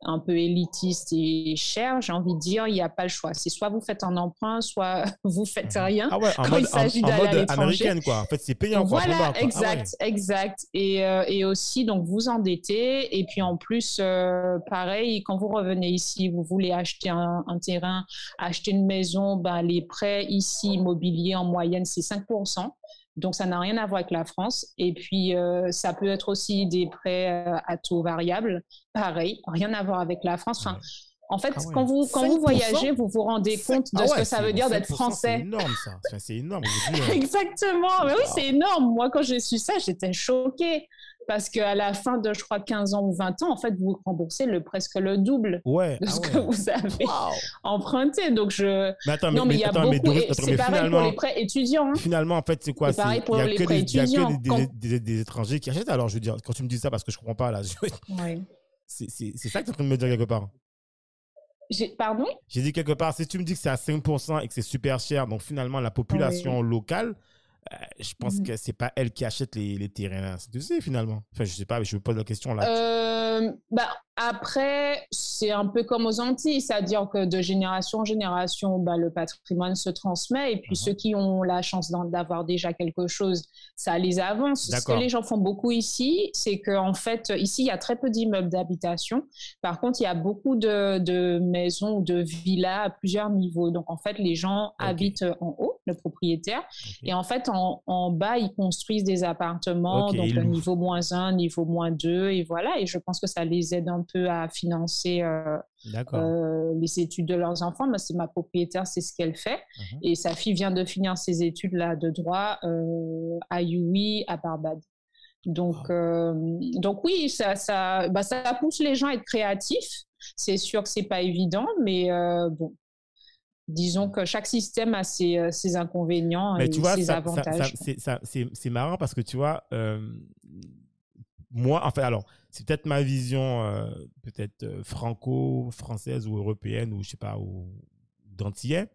un peu élitiste et cher, j'ai envie de dire, il n'y a pas le choix. C'est soit vous faites un emprunt, soit vous faites mhm. rien. Ah ouais, en mode, il s'agit d'aller américaine, quoi. En fait, c'est payant. Voilà, ah exact, exact. Et, euh, et, aussi, donc, vous endettez. Et puis, en plus, euh, pareil, quand vous revenez ici, vous voulez acheter un, terrain, acheter une maison, ben, les prêts ici immobiliers en moyenne, c'est 5%. Donc, ça n'a rien à voir avec la France. Et puis, euh, ça peut être aussi des prêts euh, à taux variable. Pareil, rien à voir avec la France. Enfin, En fait, ah quand vous, quand vous voyagez, vous vous rendez compte de ah ce que ça veut dire d'être français. C'est énorme, ça. C'est énorme. Exactement. Mais oui, c'est énorme. Moi, quand j'ai su ça, j'étais choquée parce qu'à la fin de, je crois, 15 ans ou 20 ans, en fait, vous remboursez le, presque le double de ce ah que vous avez emprunté. Donc, je. Mais attends, non, mais, il y a beaucoup. C'est pareil pour les prêts étudiants. Hein. Finalement, en fait, c'est quoi? C'est pareil pour les prêts étudiants. Il y a que des, étrangers qui achètent. Alors, je veux dire, quand tu me dis ça, parce que je comprends pas, là. C'est ça que tu es en train de me dire quelque part. Pardon? J'ai dit quelque part, si tu me dis que c'est à 5% et que c'est super cher, donc finalement, la population locale euh, je pense mmh. que c'est pas elle qui achète les, les terrains. Tu sais, finalement. Enfin, je sais pas, je me pose la question là. Euh, bah, après, c'est un peu comme aux Antilles, c'est-à-dire que de génération en génération, bah, le patrimoine se transmet et puis mmh ceux qui ont la chance d'avoir déjà quelque chose, ça les avance. Ce que les gens font beaucoup ici, c'est qu'en fait, ici, il y a très peu d'immeubles d'habitation. Par contre, il y a beaucoup de, de, maisons ou de villas à plusieurs niveaux. Donc, en fait, les gens habitent en haut, le propriétaire, et en fait, en, bas, ils construisent des appartements, donc le niveau moins 1, niveau moins 2, et voilà. Et je pense que ça les aide un peu à financer euh, euh, les études de leurs enfants. Mais c'est ma propriétaire, c'est ce qu'elle fait. Mhm. Et sa fille vient de finir ses études-là de droit euh, à UI, à Barbade. Donc, donc oui, ça, ça, bah, ça pousse les gens à être créatifs. C'est sûr que c'est pas évident, mais bon, disons que chaque système a ses, ses inconvénients et ses avantages. C'est marrant parce que tu vois, euh, moi, enfin, alors, c'est peut-être ma vision, euh, peut-être franco-française ou européenne ou je sais pas, ou d'antillais.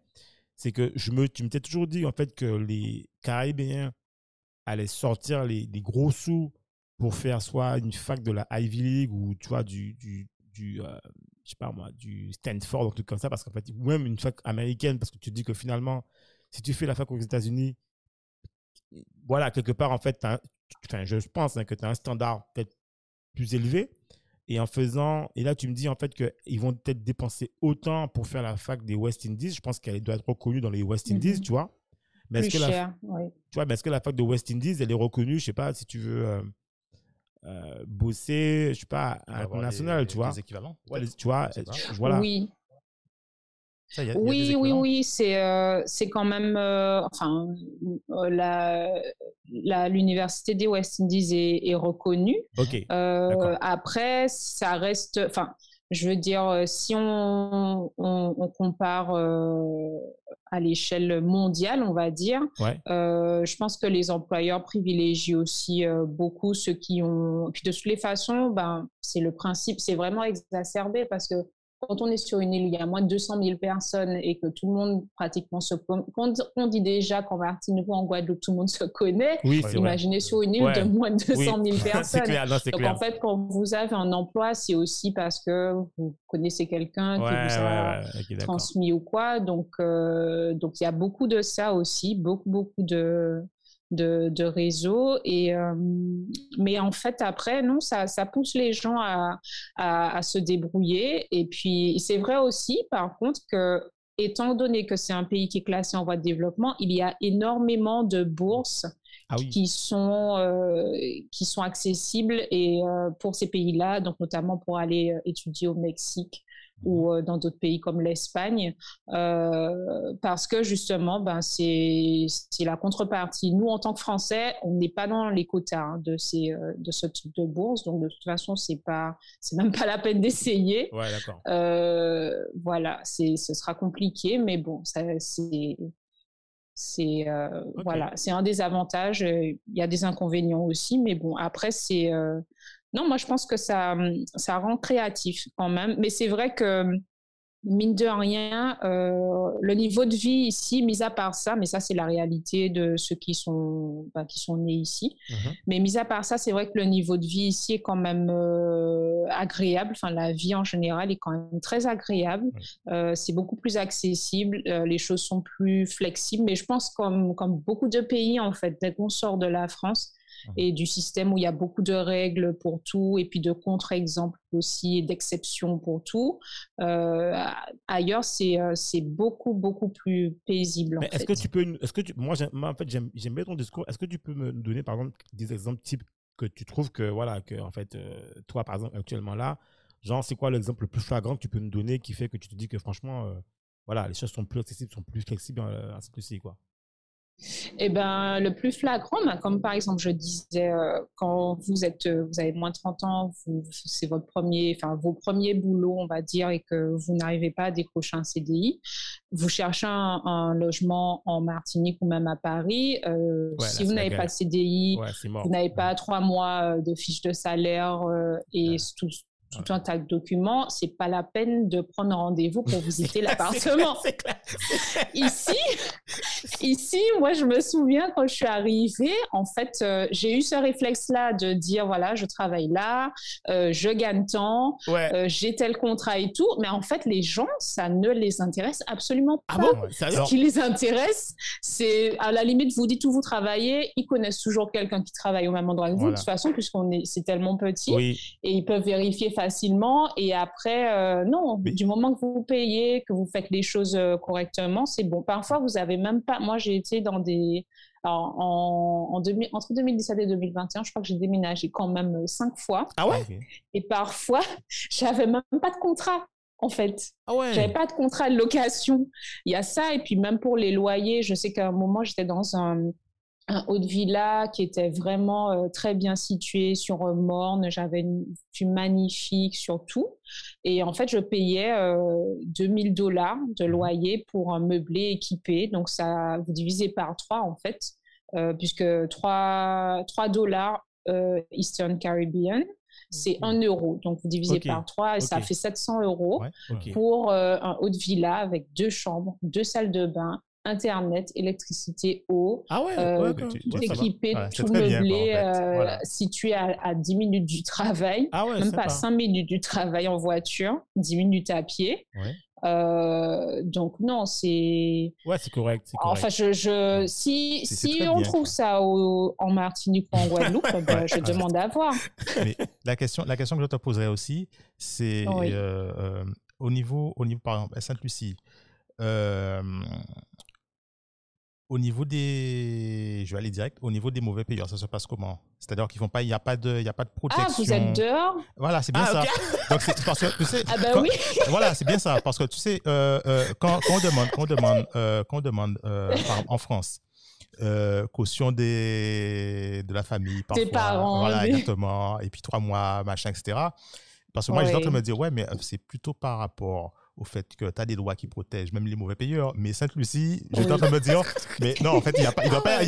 C'est que je me, tu m'étais toujours dit en fait que les Caribéens allaient sortir les, gros sous pour faire soit une fac de la Ivy League ou tu vois, du, du, du je sais pas moi, du Stanford, un truc comme ça, parce qu'en fait, ou même une fac américaine, parce que tu dis que finalement, si tu fais la fac aux États-Unis, voilà, quelque part, en fait, enfin, je pense hein, que tu as un standard peut-être plus élevé. Et en faisant, et là, tu me dis en fait qu'ils vont peut-être dépenser autant pour faire la fac des West Indies. Je pense qu'elle doit être reconnue dans les West Indies, mm-hmm. tu vois. Mais est-ce que, la, tu vois, mais est-ce que la fac de West Indies, elle est reconnue, je sais pas, si tu veux, euh, euh, bosser, je sais pas, à l'international, tu vois. équivalents. tu vois, voilà. Oui. Oui, oui, oui, c'est euh, c'est quand même, euh, enfin, la l'université des West Indies est, est reconnue. Après, ça reste, enfin, Je veux dire, si on, on, compare à l'échelle mondiale, on va dire, je pense que les employeurs privilégient aussi beaucoup ceux qui ont. Puis de toutes les façons, ben, c'est le principe, c'est vraiment exacerbé parce que quand on est sur une île où il y a moins de 200 000 personnes et que tout le monde pratiquement se on dit déjà qu'en Martinique ou en Guadeloupe tout le monde se connaît, imaginez sur une île de moins de 200 000 personnes. Donc en fait, quand vous avez un emploi, c'est aussi parce que vous connaissez quelqu'un qui vous a transmis ou quoi. Donc euh, donc il y a beaucoup de ça aussi, beaucoup beaucoup de de, de réseau. Et, euh, mais en fait, après, non, ça, ça pousse les gens à, à, se débrouiller. Et puis, c'est vrai aussi, par contre, que étant donné que c'est un pays qui est classé en voie de développement, il y a énormément de bourses ah qui, sont, euh, qui sont accessibles et, euh, pour ces pays-là, donc notamment pour aller étudier au Mexique ou euh, dans d'autres pays comme l'Espagne, euh, parce que justement, ben, c'est la contrepartie. Nous, en tant que Français, on n'est pas dans les quotas hein, de, ces, euh, de ce type de bourse, donc de toute façon, c'est pas, c'est même pas la peine d'essayer. Ouais, d'accord. voilà, ce sera compliqué, mais bon, c'est c'est voilà, c'est un des avantages. Il y a des inconvénients aussi, mais bon, après c'est non, moi, je pense que ça, ça rend créatif quand même. Mais c'est vrai que, mine de rien, euh, le niveau de vie ici, mis à part ça, mais ça, c'est la réalité de ceux qui sont, bah, qui sont nés ici. Mhm. Mais mis à part ça, c'est vrai que le niveau de vie ici est quand même euh, agréable. Enfin, la vie en général est quand même très agréable. Euh, c'est beaucoup plus accessible. les choses sont plus flexibles. Mais je pense, comme, comme beaucoup de pays, en fait, dès qu'on sort de la France, et du système où il y a beaucoup de règles pour tout et puis de contre-exemples aussi et d'exceptions pour tout. Euh, ailleurs, c'est euh, c'est beaucoup, beaucoup plus paisible. Est-ce que tu peux, est-ce que tu, moi, en fait, j'aime bien ton discours. Est-ce que tu peux me donner, par exemple, des exemples types que tu trouves que, voilà, que, en fait, euh, toi, par exemple, actuellement là, genre, c'est quoi l'exemple le plus flagrant que tu peux nous donner qui fait que tu te dis que, franchement, voilà, les choses sont plus accessibles, sont plus flexibles à ce que quoi? Eh ben, le plus flagrant, ben, comme par exemple, je disais, euh, quand vous êtes, euh, vous avez moins de 30 ans, c'est votre premier, enfin, vos premiers boulots, on va dire, et que vous n'arrivez pas à décrocher un CDI, vous cherchez un, logement en Martinique ou même à Paris. Euh, si vous n'avez pas de CDI, vous n'avez pas trois mois de fiche de salaire et tout, tout un tas de documents, c'est pas la peine de prendre rendez-vous pour visiter l'appartement. ici, ici, moi, je me souviens quand je suis arrivée, en fait, euh, j'ai eu ce réflexe-là de dire voilà, je travaille là, euh, je gagne tant, euh, j'ai tel contrat et tout, mais en fait, les gens, ça ne les intéresse absolument ah pas. Ah bon Ce qui les intéresse, c'est à la limite, vous dites où vous travaillez, ils connaissent toujours quelqu'un qui travaille au même endroit que vous, de toute façon, puisqu'on est, c'est tellement petit, et ils peuvent vérifier facilement. Et après, euh, non, du moment que vous payez, que vous faites les choses euh, correctement, c'est bon. Parfois, vous avez même pas. Moi, j'ai été dans des. en, en entre 2017 et 2021, je crois que j'ai déménagé quand même euh, cinq fois. Ah ouais? Et parfois, j'avais même pas de contrat en fait. Ah ouais. J'avais pas de contrat de location. Il y a ça. Et puis même pour les loyers, je sais qu'à un moment, j'étais dans un, un haut de villa qui était vraiment euh, très bien situé sur euh, Morne. J'avais une vue magnifique sur tout. Et en fait, je payais 2000 euh, dollars de mmh. loyer pour un meublé équipé. Donc, ça, vous divisez par trois, en fait, puisque 3, 3 dollars Eastern Caribbean, c'est 1 euro. Donc, vous divisez par 3 et ça fait 700 euros pour un haut de villa avec deux chambres, deux salles de bain, Internet, électricité, eau, ah ouais, euh, tout équipé, tout meublé, euh, situé à, 10 minutes du travail, ah même pas 5 minutes du travail en voiture, 10 minutes à pied. Euh, donc non, c'est. Ouais, c'est correct, Enfin, je, je... si, si on trouve ça au... en Martinique ou en Guadeloupe, ben, je demande à voir. Mais la question, la question que je te poserais aussi, c'est au niveau, au niveau, par exemple, à Sainte-Lucie au niveau des, je vais aller direct, au niveau des mauvais payeurs, ça se passe comment? C'est-à-dire qu'ils font pas, il n'y a pas de, il y a pas de protection. Ah, vous êtes dehors? Voilà, c'est bien ah, ça. Donc c'est parce que tu sais. Ah bah oui. voilà, c'est bien ça, parce que tu sais, euh, euh, quand, quand, on demande, quand on demande, euh, quand on demande en France. caution des, de la famille, parfois, des parents, voilà, exactement, et puis trois mois, machin, etc. Parce que moi, j'étais en train de me dire, ouais, mais c'est plutôt par rapport au fait que tu as des droits qui protègent même les mauvais payeurs. Mais Sainte-Lucie, j'étais en train de me dire, mais non, en fait, il ne doit, pas, il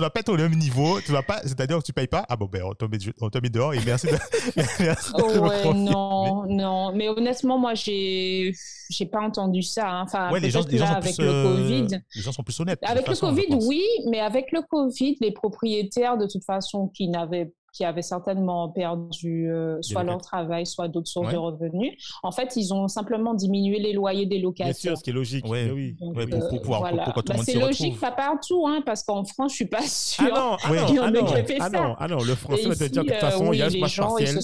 doit pas être au même niveau. Tu pas, c'est-à-dire que tu ne payes pas. Ah bon, ben, on te met, dehors et merci de. ouais, non, non. Mais honnêtement, moi, j'ai j'ai pas entendu ça. Hein. Enfin, ouais, les gens, les gens avec le euh, Covid. Les gens sont plus honnêtes. Avec le Covid, oui, mais avec le Covid, les propriétaires, de toute façon, qui n'avaient qui avaient certainement perdu euh, soit leur travail, soit d'autres sources de revenus. En fait, ils ont simplement diminué les loyers des locataires. Bien sûr, ce qui est logique. Oui, oui. pour, pour, pouvoir, voilà. pour, bah, C'est logique, pas partout, hein, parce qu'en France, je suis pas sûre. Ah non, ah non, ah non, ah non, ah non, le français va te dire que de toute façon, il y a un partiel.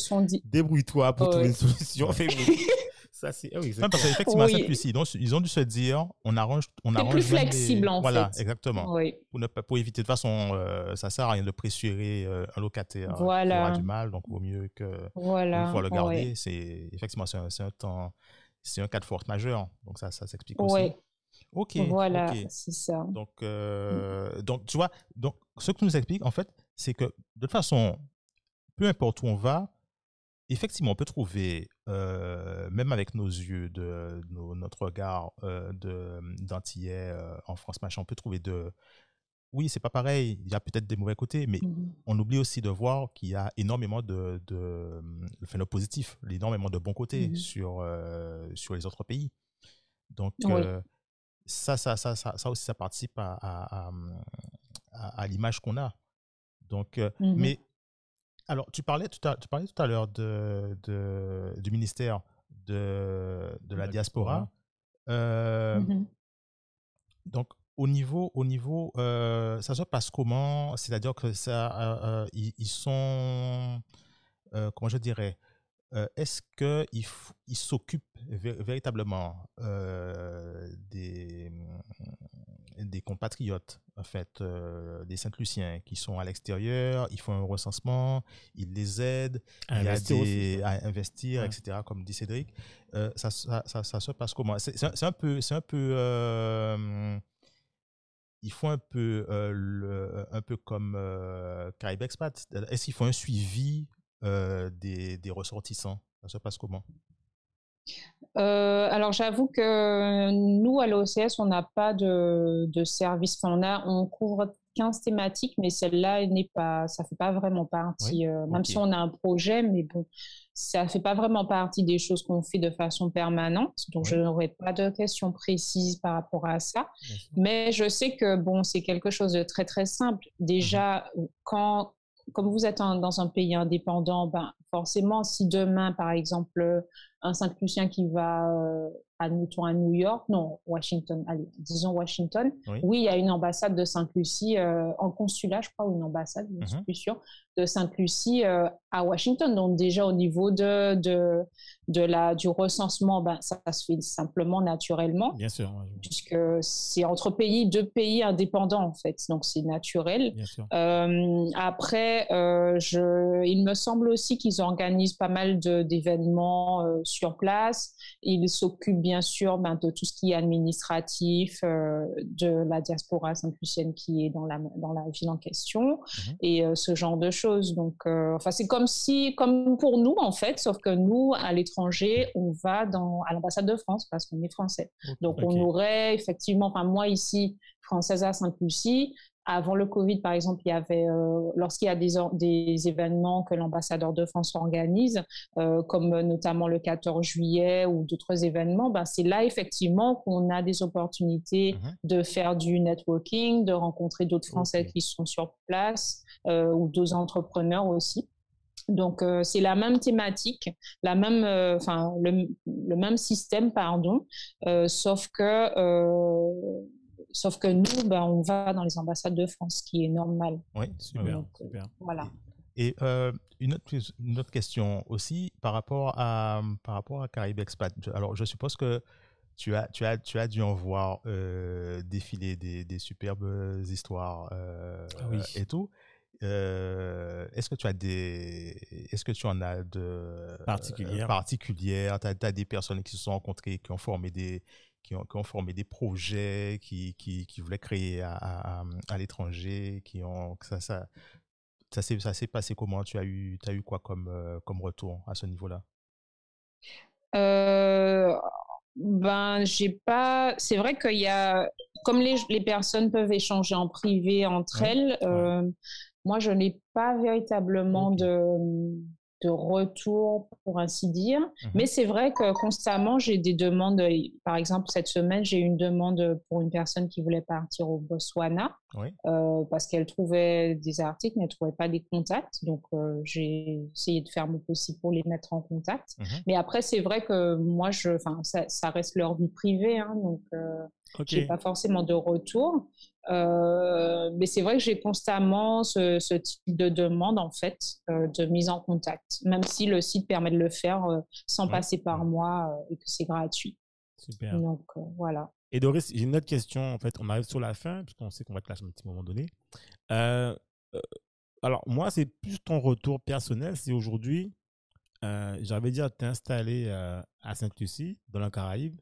Débrouille-toi pour trouver une solution. Ça, c'est. Oui, parce qu'effectivement, oui. Donc, ils ont dû se dire, on arrange. On arrange plus flexible, en voilà, fait. Voilà, exactement. Oui. Pour, ne, pour éviter, de toute façon, euh, ça sert à rien de pressurer euh, un locataire voilà. qui aura du mal. Donc, vaut mieux que. Voilà. Une fois le garder, c'est. Effectivement, c'est un, un, temps. C'est un cas de force majeur. Donc, ça, ça s'explique aussi. Oui. Ok. Voilà, c'est ça. Donc, euh, donc, tu vois, donc, ce que tu nous expliques, en fait, c'est que, de toute façon, peu importe où on va, effectivement, on peut trouver, euh, même avec nos yeux, de, notre regard euh, d'antillais euh, en France, machin, on peut trouver de. Oui, c'est pas pareil, il y a peut-être des mauvais côtés, mais mmh on oublie aussi de voir qu'il y a énormément de, de, de positif, énormément de bons côtés mmh sur, sur les autres pays. Donc, ça, ça, ça, ça, ça, aussi, ça participe à, à, à, l'image qu'on a. Donc, mmh mais alors, tu parlais tout à, tu parlais tout à l'heure de, de, du ministère de, de la, diaspora. Euh, mmh donc, au niveau, au niveau euh, ça se passe comment? C'est-à-dire que ça, euh, ils, sont, comment je dirais, est-ce qu'ils ils s'occupent véritablement des, des compatriotes, en fait, euh, des Saint-Luciens qui sont à l'extérieur, ils font un recensement, ils les aident à investir, à investir etc., comme dit Cédric. Euh, ça, ça, ça, se passe comment? C'est un peu... Un peu euh, ils font un peu, le, un peu comme Caribe Expat. Est-ce qu'ils font un suivi des, des ressortissants? Ça se passe comment? Euh, alors j'avoue que nous à l'OCS on n'a pas de, de service. Enfin, on a on couvre 15 thématiques, mais celle-là n'est pas, ça fait pas vraiment partie. Euh, même si on a un projet, mais bon, ça fait pas vraiment partie des choses qu'on fait de façon permanente. Donc je n'aurais pas de questions précises par rapport à ça. Mais je sais que bon, c'est quelque chose de très très simple. Déjà, quand comme vous êtes dans un pays indépendant, ben, forcément, si demain, par exemple, un Saint-Lucien qui va, euh, à New York, non, Washington, allez, disons Washington, oui, il y a une ambassade de Sainte-Lucie, euh, en consulat, je crois, ou une ambassade, je ne suis mhm. plus sûre, de Sainte-Lucie euh, à Washington. Donc, déjà, au niveau de, de, de la, du recensement, ben, ça, se fait simplement naturellement. Bien sûr. Puisque c'est entre pays, deux pays indépendants, en fait. Donc, c'est naturel. Bien sûr. Euh, après, je, il me semble aussi qu'ils organisent pas mal d'événements sur place. Ils s'occupent bien sûr ben, de tout ce qui est administratif, euh, de la diaspora saint-lucienne qui est dans la, dans la ville en question, mhm. et euh, ce genre de choses. Donc, euh, enfin, c'est comme si, comme pour nous en fait, sauf que nous, à l'étranger, on va dans, à l'ambassade de France parce qu'on est français. Donc, on aurait effectivement, enfin, moi ici, française à Sainte-Lucie, avant le Covid, par exemple, il y avait, euh, lorsqu'il y a des, des événements que l'ambassadeur de France organise, euh, comme notamment le 14 juillet ou d'autres événements, ben c'est là effectivement qu'on a des opportunités mhm. de faire du networking, de rencontrer d'autres Français qui sont sur place euh, ou d'autres entrepreneurs aussi. Donc c'est la même thématique, la même, enfin le, le, même système, pardon, sauf que Sauf que nous, ben, on va dans les ambassades de France, ce qui est normal. Oui, super. Euh, voilà. Et euh, une, autre, une, autre, question aussi par rapport à, par rapport à Caraïbes Expat. Alors, je suppose que tu as, tu as, tu as dû en voir euh, défiler des, des, superbes histoires ah et tout. est-ce que tu as des est-ce que tu en as de particulières particulières? Tu as, des personnes qui se sont rencontrées qui ont formé des qui ont, formé des projets, qui, qui, qui voulaient créer à, à, à l'étranger, qui ont ça ça ça s'est ça s'est passé comment? Tu as eu as eu quoi comme euh, comme retour à ce niveau-là? Ben, j'ai pas. C'est vrai qu'il y a, comme les, les, personnes peuvent échanger en privé entre elles, moi, je n'ai pas véritablement de de retour, pour ainsi dire. Mhm. Mais c'est vrai que constamment, j'ai des demandes. Par exemple, cette semaine, j'ai eu une demande pour une personne qui voulait partir au Botswana euh, parce qu'elle trouvait des articles, mais elle trouvait pas des contacts. Donc, euh, j'ai essayé de faire mon possible pour les mettre en contact. Mhm. Mais après, c'est vrai que moi, je, ça, ça reste leur vie privée. Hein, donc, euh, je n'ai pas forcément de retour. Euh, mais c'est vrai que j'ai constamment ce, ce, type de demande en fait euh, de mise en contact, même si le site permet de le faire euh, sans passer par moi et que c'est gratuit. Super. Donc voilà. Et Doris, j'ai une autre question. En fait, on arrive sur la fin puisqu'on sait qu'on va te lâcher un petit moment donné. alors moi, c'est plus ton retour personnel. C'est aujourd'hui, j'avais dire, t'es installé à Sainte-Lucie, dans la Caraïbe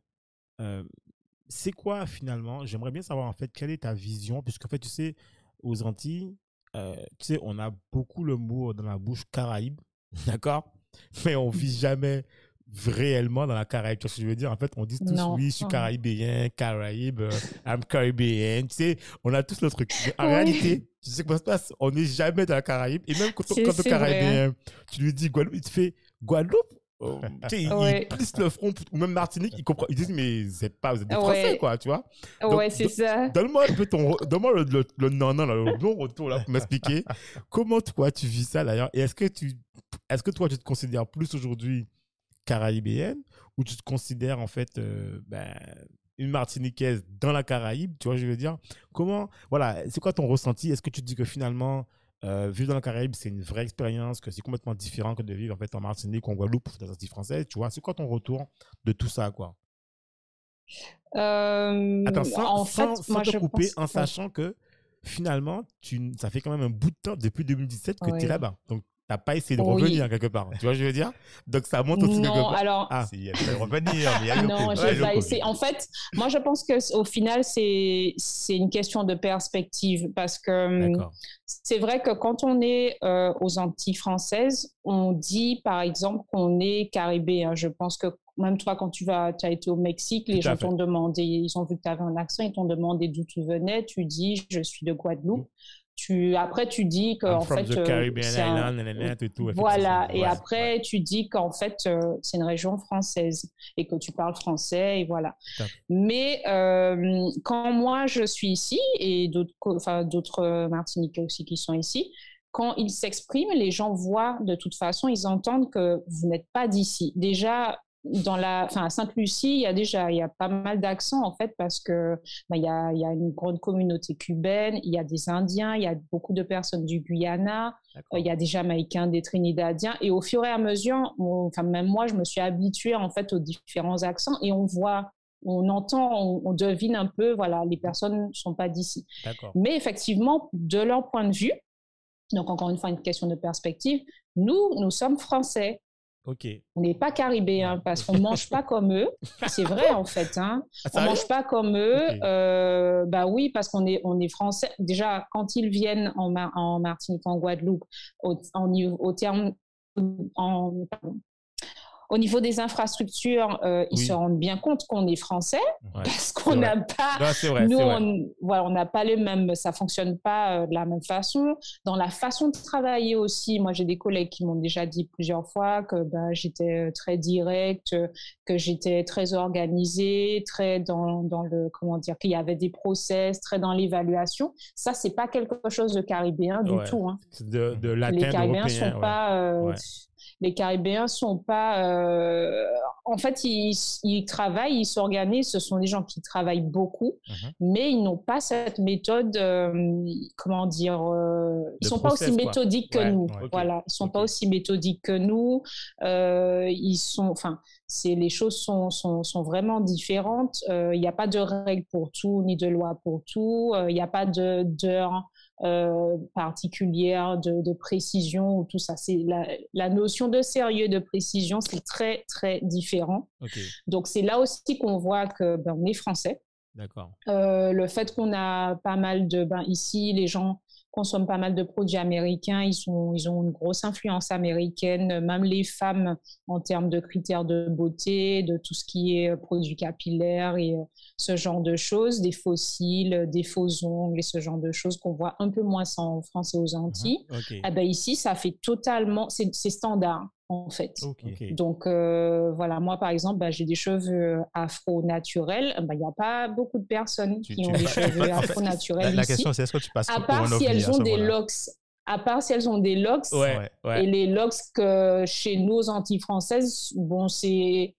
c'est quoi finalement? J'aimerais bien savoir en fait quelle est ta vision, puisqu'en fait, tu sais, aux Antilles, euh, tu sais, on a beaucoup le mot dans la bouche Caraïbe, d'accord? Mais on vit jamais réellement dans la Caraïbe. Tu vois ce que je veux dire? En fait, on dit tous oui, je suis caribéen, Caraïbe, euh, I'm caribéen. Tu sais, on a tous le truc. en réalité, tu sais comment ça se passe? On n'est jamais dans la Caraïbe. Et même quand, quand le Caribéen, tu lui dis Guadeloupe, il te fait Guadeloupe? Tu sais, plissent le front, ou même Martinique, ils, comprennent, ils disent, mais vous êtes pas, vous êtes des Français, quoi, tu vois. ouais, c'est ça. Donne-moi un peu ton, donne-moi le, le, le, non, non, le bon retour, là, pour m'expliquer comment toi, tu vis ça, d'ailleurs? Et est-ce que tu, est-ce que toi, tu te considères plus aujourd'hui caribéenne, ou tu te considères, en fait, euh, ben, une Martiniquaise dans la Caraïbe, tu vois, je veux dire? Comment, voilà, c'est quoi ton ressenti? Est-ce que tu te dis que finalement, euh, vivre dans la Caraïbe, c'est une vraie expérience, que c'est complètement différent que de vivre en fait en Martinique ou en Guadeloupe, dans la française, tu vois. C'est quoi ton retour de tout ça, quoi? Euh, Attends, sans, en fait, sans, te couper, en sachant que finalement, tu, ça fait quand même un bout de temps, depuis 2017, que tu es là-bas. Donc, t'as pas essayé de revenir quelque part. Tu vois, je veux dire? Donc, ça monte aussi quelque part. Alors, ah. si, elle de revenir, mais a Non, j'ai pas essayé. En fait, moi, je pense qu'au final, c'est une question de perspective parce que c'est vrai que quand on est euh, aux Antilles françaises, on dit, par exemple, qu'on est caribéen. Je pense que même toi, quand tu vas, tu as été au Mexique, les gens t'ont demandé, ils ont vu que tu avais un accent, ils t'ont demandé d'où tu venais. Tu dis, je suis de Guadeloupe tu après tu dis que en fait voilà. et après tu dis qu'en fait euh, c'est une région française et que tu parles français et voilà. Mais euh, quand moi je suis ici et d'autres enfin d'autres Martiniquais aussi qui sont ici quand ils s'expriment, les gens voient de toute façon, ils entendent que vous n'êtes pas d'ici. Déjà, dans la, enfin à Sainte-Lucie, il y a déjà, il y a pas mal d'accents en fait parce que bah, il, y a, il y a une grande communauté cubaine, il y a des Indiens, il y a beaucoup de personnes du Guyana, euh, il y a des Jamaïcains, des Trinidadiens, et au fur et à mesure, enfin même moi, je me suis habituée en fait aux différents accents et on voit on entend, on, devine un peu, voilà, les personnes ne sont pas d'ici. Mais effectivement, de leur point de vue, donc encore une fois une question de perspective, nous, nous sommes français. On n'est pas caribéen parce qu'on ne mange pas comme eux. C'est vrai en fait. Hein. Ah, on ne mange pas comme eux. Euh, bah oui, parce qu'on est, on est français. Déjà, quand ils viennent en, en Martinique, en Guadeloupe, au, en, au terme, en, au niveau des infrastructures, euh, ils se rendent bien compte qu'on est français parce qu'on n'a pas, nous, on, voilà, on n'a pas les mêmes, ça fonctionne pas euh, de la même façon. Dans la façon de travailler aussi, moi j'ai des collègues qui m'ont déjà dit plusieurs fois que ben, j'étais euh, très directe, que j'étais très organisée, très dans, dans le, comment dire, qu'il y avait des process, très dans l'évaluation. Ça, c'est pas quelque chose de caribéen du tout. Hein. De, de Les Caribéens sont pas, les Caribéens sont pas. Euh, en fait, ils, ils travaillent, ils s'organisent. Ce sont des gens qui travaillent beaucoup, mhm. mais ils n'ont pas cette méthode. Euh, comment dire euh, Ils sont pas aussi méthodiques que nous. Voilà, ils sont pas aussi méthodiques que nous. ils sont. Enfin, c'est les choses sont, sont, sont vraiment différentes. Il n'y a pas de règles pour tout, ni de loi pour tout. Il n'y a pas de d'heures euh, particulière de, de, précision ou tout ça. C'est la, la, notion de sérieux, de précision, c'est très très différent. Donc c'est là aussi qu'on voit que ben, on est français. D'accord. Euh, le fait qu'on a pas mal de ben ici les gens consomment pas mal de produits américains. Ils, sont, ils ont une grosse influence américaine, même les femmes en termes de critères de beauté, de tout ce qui est produits capillaires et ce genre de choses, des fossiles, des faux ongles et ce genre de choses qu'on voit un peu moins en France et aux Antilles. Uh ben ici, ça fait totalement, c'est standard en fait. Donc euh, voilà, moi par exemple, bah, j'ai des cheveux afro naturels. Bah, il n'y a pas beaucoup de personnes qui ont des cheveux afro naturels. La, question c'est est-ce que tu passes à part si elles ont des locks. À part si elles ont des locks, et les locks que chez nous aux Antilles françaises, bon, c'est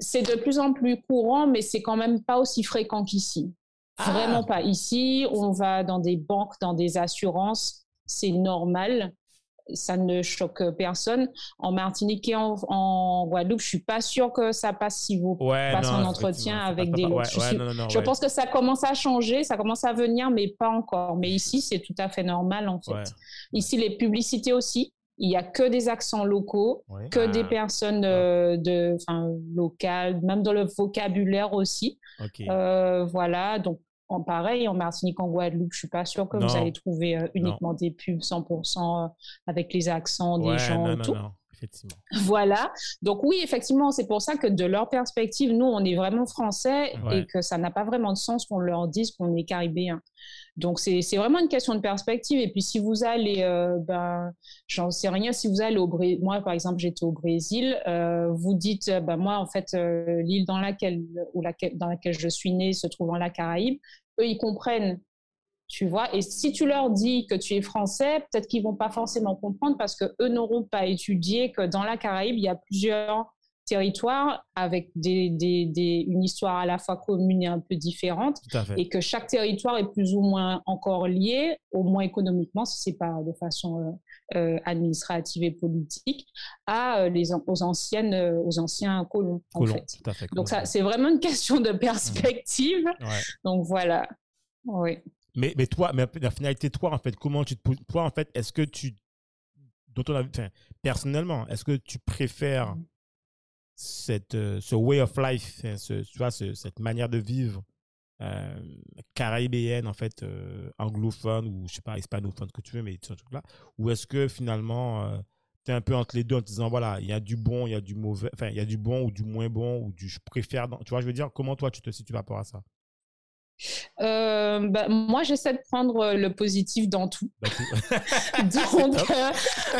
c'est de plus en plus courant, mais c'est quand même pas aussi fréquent qu'ici. Ah. Vraiment pas. Ici, on va dans des banques, dans des assurances, c'est normal ça ne choque personne. En Martinique et en, Guadeloupe, je suis pas sûre que ça passe si vous passez un entretien avec des lots. je, pense que ça commence à changer, ça commence à venir, mais pas encore. Mais ici, c'est tout à fait normal en fait. Ici, les publicités aussi. Il y a que des accents locaux, que des ah. personnes euh, de, locales, même dans le vocabulaire aussi. Euh, voilà, donc en pareil, en Martinique, en Guadeloupe, je suis pas sûre que vous allez trouver euh, uniquement des pubs 100% euh, avec les accents des gens et tout. Effectivement. Voilà. Donc oui, effectivement, c'est pour ça que de leur perspective, nous, on est vraiment français et que ça n'a pas vraiment de sens qu'on leur dise qu'on est caribéen. Donc c'est vraiment une question de perspective. Et puis si vous allez, euh, ben, j'en sais rien, si vous allez au Brésil, moi par exemple j'étais au Brésil, euh, vous dites, euh, ben, moi en fait l'île dans laquelle, ou laquelle, dans laquelle je suis née se trouve dans la Caraïbe, eux ils comprennent. Tu vois, et si tu leur dis que tu es français, peut-être qu'ils vont pas forcément comprendre parce que eux n'auront pas étudié que dans la Caraïbe, il y a plusieurs territoire avec des, des, une histoire à la fois commune et un peu différente et que chaque territoire est plus ou moins encore lié, au moins économiquement, si c'est pas de façon euh, euh, administrative et politique, à euh, les, aux, anciennes, aux anciens colons. en fait. Donc ça, c'est vraiment une question de perspective. Donc voilà. Oui. Mais, mais toi, mais la finalité, toi, en fait, comment tu te toi, en fait, est-ce que tu, dont on a, personnellement, est-ce que tu préfères mm cette, euh, ce way of life, hein, ce, tu vois, cette manière de vivre euh, caribéenne, en fait, euh, anglophone ou, je sais pas, hispanophone, que tu veux, mais ce truc-là Ou est-ce que finalement, euh, tu es un peu entre les deux en te disant, voilà, il y a du bon, il y a du mauvais, enfin, il y a du bon ou du moins bon, ou du je préfère, tu vois, je veux dire, comment toi tu te situes par rapport à ça? Euh, bah, moi, j'essaie de prendre euh, le positif dans tout. Donc, euh,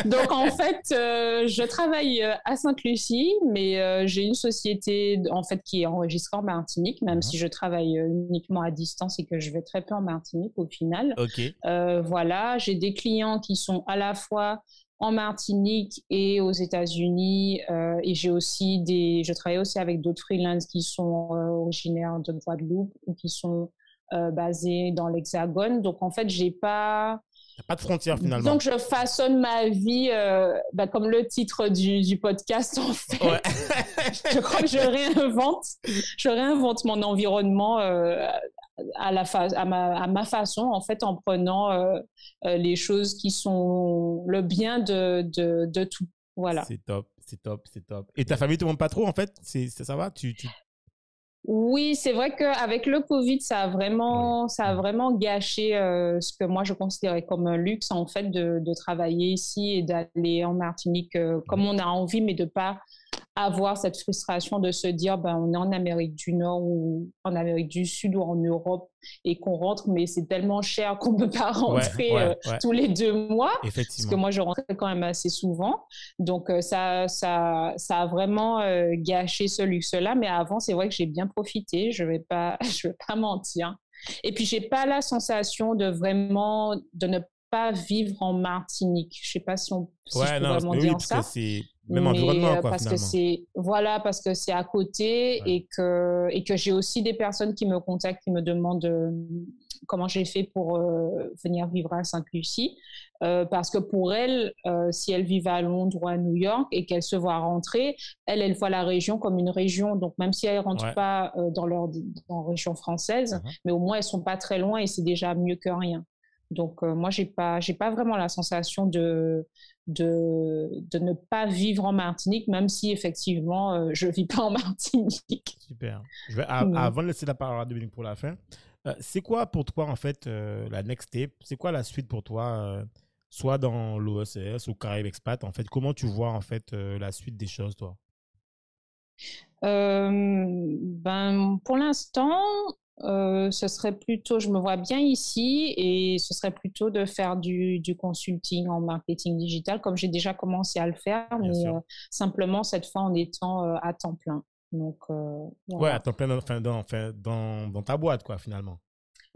donc, en fait, je travaille à Sainte-Lucie, mais j'ai une société en fait qui est enregistrée en Martinique, même mhm. si je travaille uniquement à distance et que je vais très peu en Martinique au final. voilà, j'ai des clients qui sont à la fois en Martinique et aux États-Unis. Euh, et j'ai aussi des, je travaille aussi avec d'autres freelances qui sont euh, originaires de Guadeloupe ou qui sont euh, basés dans l'Hexagone. Donc en fait, j'ai pas pas de frontières finalement. Donc je façonne ma vie bah, comme le titre du, du podcast en fait. je crois que je réinvente, je réinvente mon environnement à, la à, ma, à ma façon, en fait, en prenant euh, euh, les choses qui sont le bien de, de, de tout. Voilà. C'est top, c'est top, c'est top. Et ta famille te demande pas trop, en fait? C'est, Ça va? Tu, tu... Oui, c'est vrai qu'avec le Covid, ça a vraiment, ça a vraiment gâché euh, ce que moi je considérais comme un luxe en fait de, de travailler ici et d'aller en Martinique comme on a envie, mais de pas avoir cette frustration de se dire ben on est en Amérique du Nord ou en Amérique du Sud ou en Europe et qu'on rentre mais c'est tellement cher qu'on peut pas rentrer euh, tous les deux mois. Parce que moi je rentrais quand même assez souvent. Donc euh, ça ça ça a vraiment euh, gâché ce luxe là mais avant c'est vrai que j'ai bien profité. Je vais pas je vais pas mentir. Et puis j'ai pas la sensation de vraiment de ne pas vivre en Martinique. Je sais pas si on si je peux vraiment dire ça même environnement, euh, quoi, parce que c'est voilà parce que c'est à côté et que et que j'ai aussi des personnes qui me contactent qui me demandent euh, comment j'ai fait pour euh, venir vivre à Sainte-Lucie. Parce que pour elles si elles vivent à Londres ou à New York et qu'elles se voient rentrer elles elles voient la région comme une région. Donc même si elles rentrent pas dans leur dans région française uh-huh. mais au moins elles sont pas très loin et c'est déjà mieux que rien donc moi j'ai pas j'ai pas vraiment la sensation de de, de ne pas vivre en Martinique, même si effectivement euh, je ne vis pas en Martinique. Super. Je vais, Avant de laisser la parole à Dominique pour la fin, c'est quoi pour toi, en fait, la next step? C'est quoi la suite pour toi soit dans l'OSS ou Caraïbes Expat En fait, comment tu vois en fait la suite des choses, toi? Ben, Pour l'instant, ce serait plutôt, je me vois bien ici et ce serait plutôt de faire du, du consulting en marketing digital, comme j'ai déjà commencé à le faire, mais simplement cette fois en étant à temps plein. Donc, Ouais, à temps plein dans, dans, dans ta boîte, quoi, finalement.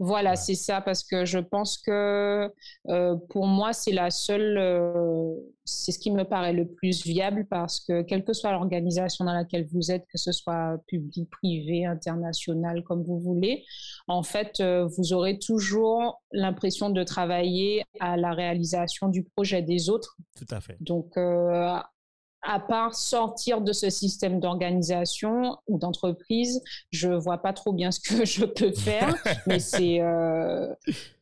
Voilà, c'est ça, parce que je pense que euh, pour moi, c'est la seule, euh, c'est ce qui me paraît le plus viable, parce que quelle que soit l'organisation dans laquelle vous êtes, que ce soit public, privé, international, comme vous voulez, en fait, euh, vous aurez toujours l'impression de travailler à la réalisation du projet des autres. Tout à fait. Donc, à part sortir de ce système d'organisation ou d'entreprise, je vois pas trop bien ce que je peux faire. mais c'est, euh,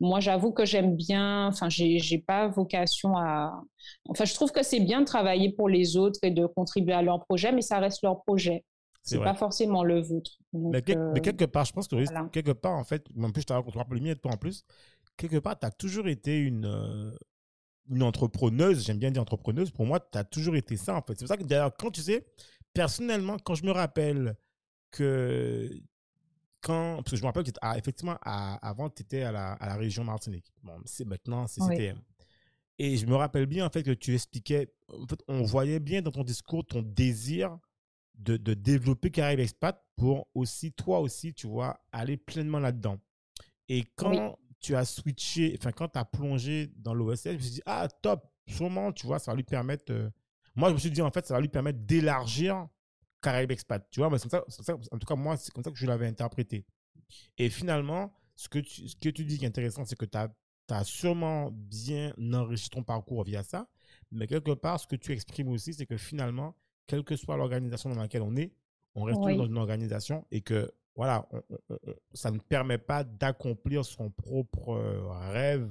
moi, j'avoue que j'aime bien. Enfin, j'ai, j'ai pas vocation à. Enfin, je trouve que c'est bien de travailler pour les autres et de contribuer à leur projet, mais ça reste leur projet. C'est pas forcément le vôtre. mais, euh, quelque part, je pense que quelque part, en fait, en plus, je t'ai raconté le mien de toi en plus, quelque part, tu as toujours été une, euh, une entrepreneuse, j'aime bien dire entrepreneuse, pour moi, tu as toujours été ça, en fait. C'est pour ça que, d'ailleurs, quand tu sais, personnellement, quand je me rappelle que quand, parce que je me rappelle que, ah, effectivement, avant, tu étais à la, à la, région Martinique. Bon, c'est maintenant, c'est CTM. Et je me rappelle bien, en fait, que tu expliquais, en fait, on voyait bien dans ton discours ton désir de, de développer Caraïbes Expat pour aussi, toi aussi, tu vois, aller pleinement là-dedans. Et quand tu as switché, enfin, quand tu as plongé dans l'OSS, je me suis dit, ah, top, sûrement, tu vois, ça va lui permettre. Euh, moi, je me suis dit, en fait, ça va lui permettre d'élargir Caraïbes Expat, tu vois, mais ça, en tout cas, moi, c'est comme ça que je l'avais interprété. Et finalement, ce que tu, ce que tu dis qui est intéressant, c'est que tu as, as, sûrement bien enrichi ton parcours via ça, mais quelque part, ce que tu exprimes aussi, c'est que finalement, quelle que soit l'organisation dans laquelle on est, on reste dans une organisation et que voilà, ça ne permet pas d'accomplir son propre euh, rêve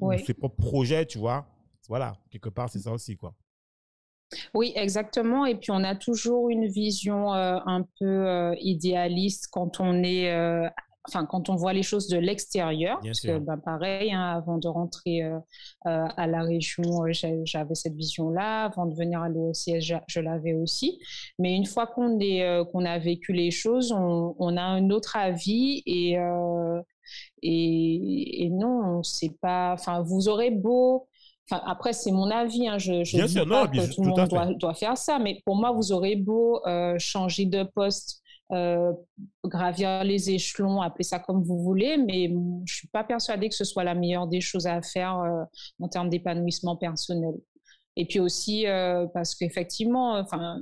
ou ses propres projets, tu vois. Voilà, quelque part, c'est ça aussi, quoi. Oui, exactement. Et puis, on a toujours une vision euh, un peu euh, idéaliste quand on est enfin quand on voit les choses de l'extérieur, parce que ben, pareil, hein, avant de rentrer euh, euh, à la région, euh, j'avais cette vision-là. Avant de venir à l'OCS, je, l'avais aussi. Mais une fois qu'on est qu'on a vécu les choses, on, a un autre avis et et, et, non, c'est pas. Enfin, vous aurez beau. Enfin, après, c'est mon avis. Hein, je je dis pas que tout le monde doit, doit, faire ça, mais pour moi, vous aurez beau changer de poste euh, gravir les échelons, appelez ça comme vous voulez, mais je suis pas persuadée que ce soit la meilleure des choses à faire euh, en termes d'épanouissement personnel. Et puis aussi euh, parce qu'effectivement, enfin,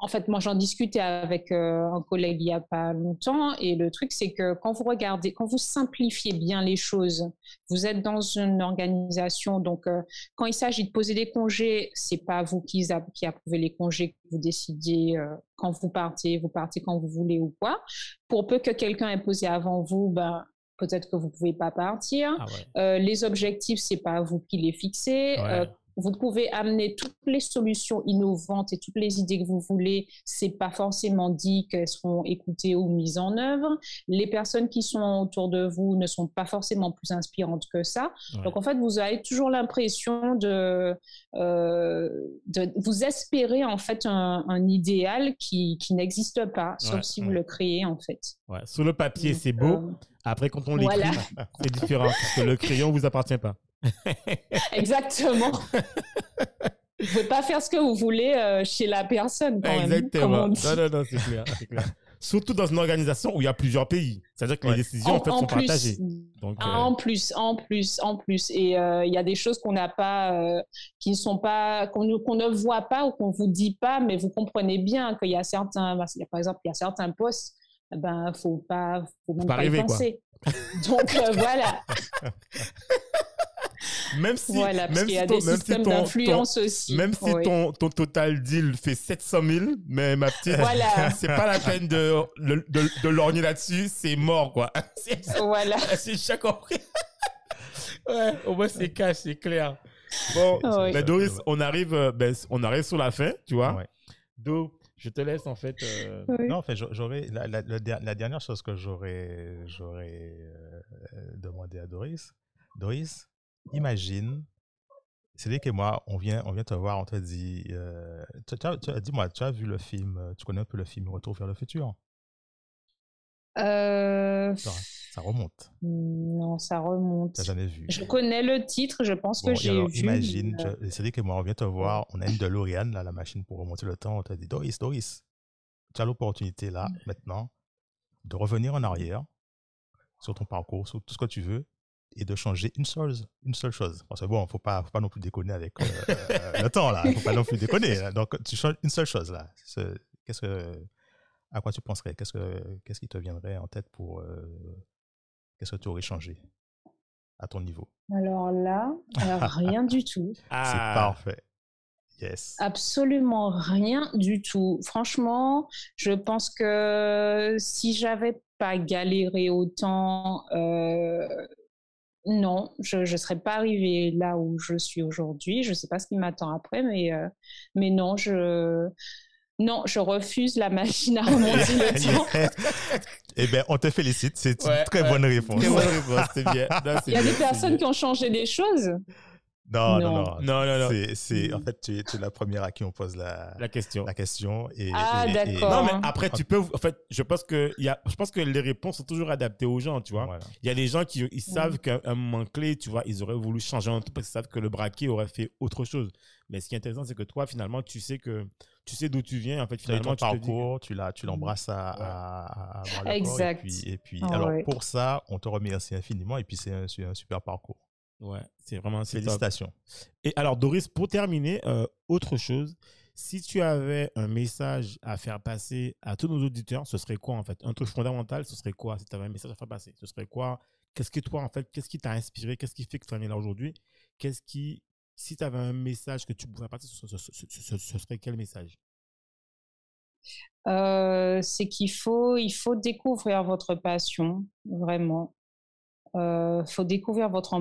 en fait, moi, j'en discutais avec euh, un collègue il n'y a pas longtemps, et le truc, c'est que quand vous regardez, quand vous simplifiez bien les choses, vous êtes dans une organisation, donc euh, quand il s'agit de poser des congés, c'est pas vous qui, qui approuvez les congés, que vous décidez quand vous partez, vous partez quand vous voulez ou quoi. Pour peu que quelqu'un ait posé avant vous, ben, peut-être que vous pouvez pas partir. Ah les objectifs, c'est pas vous qui les fixez. Vous pouvez amener toutes les solutions innovantes et toutes les idées que vous voulez. C'est pas forcément dit qu'elles seront écoutées ou mises en œuvre. Les personnes qui sont autour de vous ne sont pas forcément plus inspirantes que ça. Donc en fait, vous avez toujours l'impression de, euh, de, vous espérer en fait un, idéal qui, qui n'existe pas, sauf si vous le créez en fait. Ouais. Sur le papier, c'est beau. Euh, Après, quand on l'écrit, c'est différent parce que le crayon vous appartient pas. Exactement. vous ne pouvez pas faire ce que vous voulez euh, chez la personne. Quand Exactement. non, non, non, c'est clair, clair. Surtout dans une organisation où il y a plusieurs pays. C'est-à-dire que les décisions en, fait, sont partagées. Donc, euh, En plus, en plus, en plus. Et euh, il y a des choses qu'on n'a pas, qui ne sont pas, qu'on ne voit pas ou qu'on vous dit pas, mais vous comprenez bien qu'il y a certains, par exemple, il y a certains postes, ben, faut pas, faut même pas, y penser. Donc voilà. même si, voilà, même si ton, aussi. Même si ton, ton total deal fait 700 000, mais ma petite, voilà. c'est pas la peine de, de, de, lorgner là-dessus, c'est mort, quoi. Voilà. C'est chaque compris. ouais, au moins c'est cash, c'est clair. Bon, ben Doris, on arrive, euh, ben, on arrive sur la fin, tu vois. Donc, je te laisse en fait. Euh, non, en fait, j'aurais la, la, dernière chose que j'aurais j'aurais euh, demandé à Doris. Doris, imagine, c'est que moi, on vient on vient te voir, on te dit, euh, dis-moi, tu as vu le film, tu connais un peu le film Retour vers le futur? Euh... Ça, remonte. Non, ça remonte. T'as jamais vu. Je connais le titre, je pense que j'ai vu. Imagine, c'est que moi, on vient te voir, on a une DeLorean, là, la machine pour remonter le temps, on te dit, Doris, Doris, tu as l'opportunité là, mm. maintenant, de revenir en arrière sur ton parcours, sur tout ce que tu veux, et de changer une seule, une seule chose. Parce que bon, faut pas, faut pas non plus déconner avec euh, euh, le temps là. Faut pas non plus déconner. Donc tu changes une seule chose là. Qu'est-ce que à quoi tu penserais? Qu'est-ce que qu'est-ce qui te viendrait en tête pour euh, qu'est-ce que tu aurais changé à ton niveau? Alors là, rien du tout. Ah. C'est parfait. Yes. Absolument rien du tout. Franchement, je pense que si j'avais pas galéré autant, euh, non, je ne serais pas arrivée là où je suis aujourd'hui. Je ne sais pas ce qui m'attend après, mais, euh, mais non, je non, je refuse la machine à remonter le temps. eh bien, on te félicite. C'est une très bonne réponse. Très bonne réponse, c'est bien. Il y a des personnes qui ont changé des choses. Non, non, non. non, non, non. C'est, en fait, tu es, la première à qui on pose la, la question. La question et, ah, d'accord. Non, mais après, tu peux. En fait, je pense que, y a, je pense que les réponses sont toujours adaptées aux gens, tu vois. Il y a des gens qui ils savent qu'à un moment clé, tu vois, ils auraient voulu changer un truc parce qu'ils savent que le braquet aurait fait autre chose. Mais ce qui est intéressant, c'est que toi, finalement, tu sais que tu sais d'où tu viens. En fait, finalement, tu parcours, tu l'as, tu l'embrasses à, à, à, exact. Et puis, et puis alors pour ça, on te remercie infiniment. Et puis, c'est un, un super parcours. Ouais, c'est vraiment Félicitations. Et alors, Doris, pour terminer, euh, autre chose, si tu avais un message à faire passer à tous nos auditeurs, ce serait quoi en fait? Un truc fondamental, ce serait quoi si tu avais un message à faire passer? Ce serait quoi? Qu'est-ce que toi, en fait, qu'est-ce qui t'a inspiré? Qu'est-ce qui fait que tu en es là aujourd'hui? Qu'est-ce qui, si tu avais un message que tu pouvais passer, ce, ce, serait quel message? Euh, c'est qu'il faut, il faut découvrir votre passion, vraiment. Il euh, faut découvrir votre,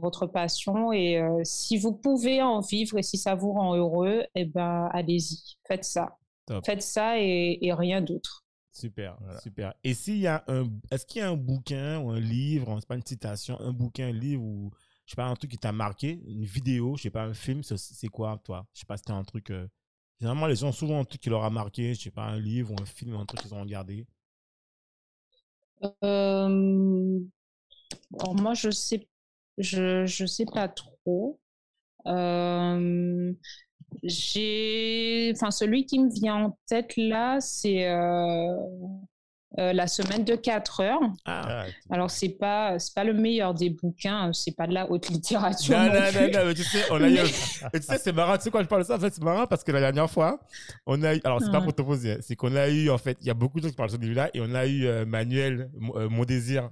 votre passion et euh, si vous pouvez en vivre et si ça vous rend heureux, eh ben, allez-y, faites ça. Faites ça et, rien d'autre. Super, super. Et s'il y a un, est-ce qu'il y a un bouquin ou un livre, c'est pas une citation, un bouquin, un livre ou je sais pas un truc qui t'a marqué, une vidéo, je sais pas un film, c'est quoi toi? Je sais pas, c'était un truc. Euh, généralement, les gens ont souvent un truc qui leur a marqué, je sais pas un livre ou un film, un truc qu'ils ont regardé. Euh, moi, je sais, je, je sais pas trop. Euh, j'ai, enfin, celui qui me vient en tête là, c'est euh, euh, la semaine de 4 heures. Ah. ah Alors c'est pas c'est pas le meilleur des bouquins, c'est pas de la haute littérature. Non non, non non, mais tu sais on a eu, tu sais c'est marrant, tu sais quoi je parle de ça en fait c'est marrant parce que la dernière fois on a eu alors c'est pas pour te poser, c'est qu'on a eu en fait il y a beaucoup de gens qui parlent de ce livre-là et on a eu Manuel mon désir.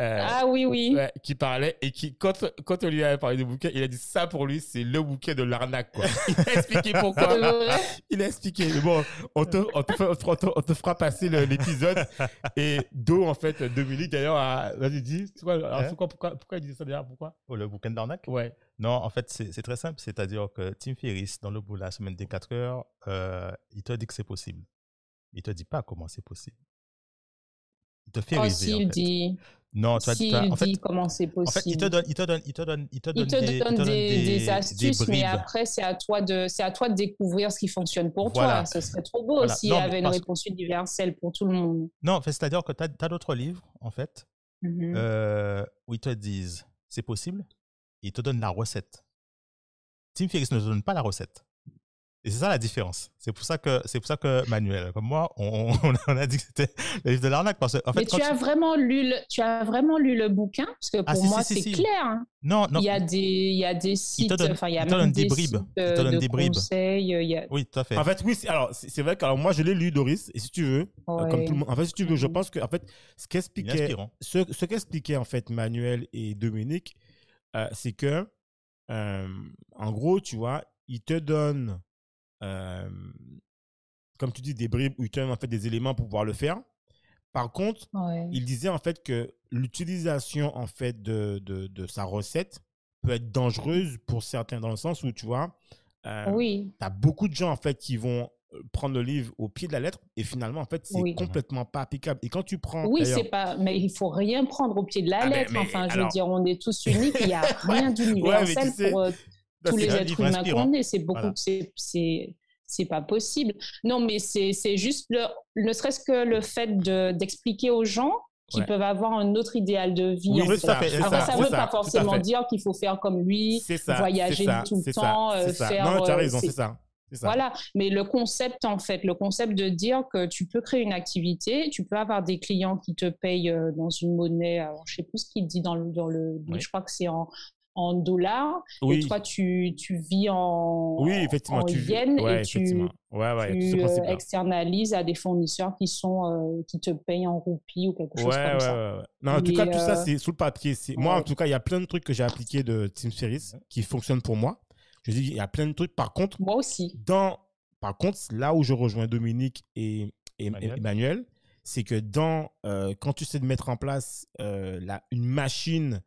Euh, ah oui, oui. qui parlait et qui, quand, quand on lui a parlé du bouquet, il a dit ça pour lui, c'est le bouquet de l'arnaque, quoi. Il a expliqué pourquoi. il a expliqué. Mais bon, on te, on te, on te, fera passer l'épisode. Et Do, en fait, Dominique, d'ailleurs, vas-y, dis, quoi, alors, pourquoi, pourquoi, pourquoi il disait ça d'ailleurs Pourquoi? Oh, Le bouquet d'arnaque Ouais. Non, en fait, c'est très simple. C'est-à-dire que Tim Ferriss, dans le bout de la semaine des 4 heures, euh, il te dit que c'est possible. Il te dit pas comment c'est possible. Il te fait oh, rêver. En fait. dit. Non, tu as, en fait, comment c'est possible. En fait, il te donne, il te donne, il te donne, il te donne, il te des, donne des, des, astuces, mais après, c'est à toi de, c'est à toi de découvrir ce qui fonctionne pour toi. Ce serait trop beau s'il y avait une réponse universelle pour tout le monde. Non, c'est-à-dire que tu as, d'autres livres, en fait, mm-hmm. euh, où ils te disent c'est possible, et ils te donnent la recette. Tim Ferriss ne te donne pas la recette. Et c'est ça la différence. C'est pour ça que c'est pour ça que Manuel, comme moi, on, on a dit que c'était le livre de l'arnaque parce en fait. Mais tu as vraiment lu le, tu as vraiment lu le bouquin parce que ah, pour moi c'est clair. Hein. Non, non. Il y a des il y a des sites, enfin il y a même des, bribes. il te donne des bribes. Conseils, il y a... Oui, tout à fait. En fait, oui. Alors c'est vrai que alors moi je l'ai lu Doris et si tu veux, euh, comme tout le monde. En fait, si tu veux, je mm-hmm. pense que en fait ce qu'expliquait ce, ce qu'expliquait en fait Manuel et Dominique, euh, c'est que euh, en gros, tu vois, il te donne euh, comme tu dis, des bribes où il en fait des éléments pour pouvoir le faire. Par contre, il disait en fait que l'utilisation en fait de, de, de, sa recette peut être dangereuse pour certains dans le sens où tu vois, euh, oui. tu as beaucoup de gens en fait qui vont prendre le livre au pied de la lettre et finalement, en fait, c'est complètement pas applicable. Et quand tu prends. Oui, c'est pas. Mais il faut rien prendre au pied de la ah, lettre. enfin, je veux dire, on est tous uniques. Il n'y a rien d'universel pour euh, tous les êtres humains qu'on est. C'est beaucoup. C'est c'est pas possible. Non, mais c'est juste le, ne serait-ce que le fait d'expliquer aux gens qui peuvent avoir un autre idéal de vie. Oui, ça, fait, Après, ça ne veut pas forcément dire qu'il faut faire comme lui, voyager tout le temps, euh, faire. Non, tu as euh, raison, c'est ça. Voilà, mais le concept en fait, le concept de dire que tu peux créer une activité, tu peux avoir des clients qui te payent euh, dans une monnaie, alors je sais plus ce qu'il dit dans le, dans le je crois que c'est en, en dollars et toi tu, tu vis en oui effectivement en tu yens et tu, ouais, ouais, tu euh, externalises à des fournisseurs qui sont euh, qui te payent en roupies ou quelque chose comme ça. non en tout cas tout ça euh, c'est sous le papier. Moi en tout cas il y a plein de trucs que j'ai appliqués de Team Ferris qui fonctionnent pour moi. Je dis il y a plein de trucs. Par contre moi aussi. dans par contre là où je rejoins Dominique et, et Emmanuel, c'est que dans quand tu sais de mettre en place la, une machine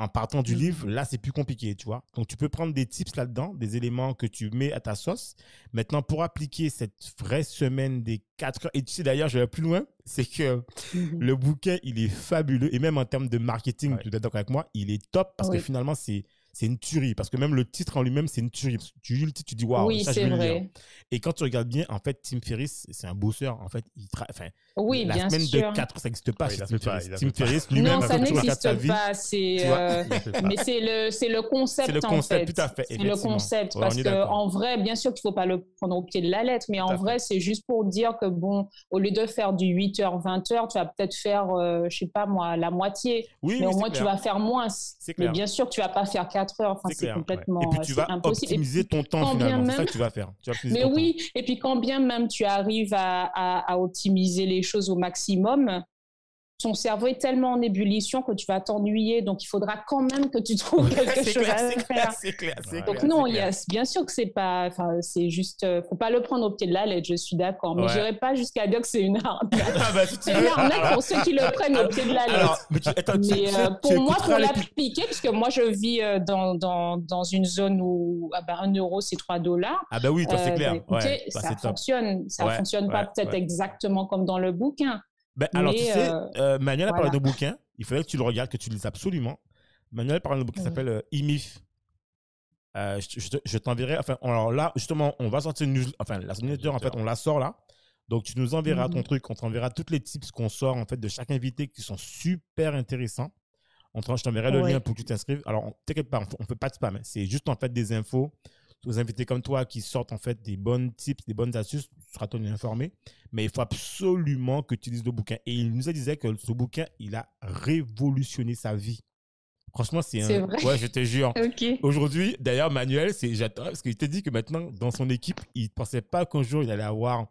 en partant du mmh. livre, là, c'est plus compliqué, tu vois. Donc, tu peux prendre des tips là-dedans, des éléments que tu mets à ta sauce. Maintenant, pour appliquer cette vraie semaine des 4 heures, et tu sais d'ailleurs, je vais plus loin, c'est que mmh le bouquin, il est fabuleux. Et même en termes de marketing, tu es d'accord avec moi, il est top parce que finalement, c'est c'est une tuerie. Parce que même le titre en lui-même, c'est une tuerie. Tu lis le titre, tu dis waouh, oui, ça je vrai. Et quand tu regardes bien, en fait, Tim Ferriss, c'est un bosseur. En fait, il enfin, oui, la bien semaine sûr. de 4, ça n'existe pas. Tim Ferriss, Tim Ferriss lui-même, non, ça n'existe pas. Euh, mais c'est le, c'est le concept. C'est le concept, tout à fait. C'est le concept. parce qu'en vrai, bien sûr qu'il ne faut pas le prendre au pied de la lettre, mais en vrai, c'est juste pour dire que, bon, au lieu de faire du 8h, 20h, tu vas peut-être faire, euh, je sais pas moi, la moitié. Oui, mais au moins, tu vas faire moins. Mais bien sûr, tu ne vas pas faire 4 heures. Enfin, c'est complètement. Et puis tu vas optimiser ton temps finalement. C'est ça que tu vas faire. mais oui, et puis quand bien même tu arrives à optimiser les choses au maximum, ton cerveau est tellement en ébullition que tu vas t'ennuyer. Donc, il faudra quand même que tu trouves quelque chose à faire. C'est clair, c'est Donc, non, il y a, bien sûr que c'est pas, enfin, c'est juste, euh, faut pas le prendre au pied de la lettre, je suis d'accord. Mais je n'irai pas jusqu'à dire que c'est une arnaque. Ah, bah, c'est une arnaque pour ceux qui le prennent au pied de la lettre. mais, euh, pour moi, pour l'appliquer, puisque moi, je vis euh, dans, dans, dans une zone où ah bah, 1 euro, c'est 3 dollars. Ah, bah oui, toi, c'est clair. Bah, ça fonctionne. Ça fonctionne pas peut-être exactement comme dans le bouquin. Ben, alors, tu sais, euh, euh, Manuel a parlé de bouquin. Il faudrait que tu le regardes, que tu le lises absolument. Manuel parle d'un bouquin qui s'appelle euh, IMIF. je, t'enverrai. Enfin, alors là, justement, on va sortir une news. Enfin, la newsletter, en fait, on la sort là. Donc, tu nous enverras ton mhm. truc. On t'enverra toutes les tips qu'on sort, en fait, de chaque invité qui sont super intéressants. On je t'enverrai le lien pour que tu t'inscrives. Alors, t'inquiète pas, on ne fait pas de spam. Hein. C'est juste, en fait, des infos tous invités comme toi qui sortent en fait des bonnes tips, des bonnes astuces, tu seras tenu informé. Mais il faut absolument que tu lises le bouquin. Et il nous a dit que ce bouquin, il a révolutionné sa vie. Franchement, c'est un. Vrai. Ouais, je te jure. Aujourd'hui, d'ailleurs, Manuel, c'est j'attends parce qu'il t'a dit que maintenant, dans son équipe, il ne pensait pas qu'un jour il allait avoir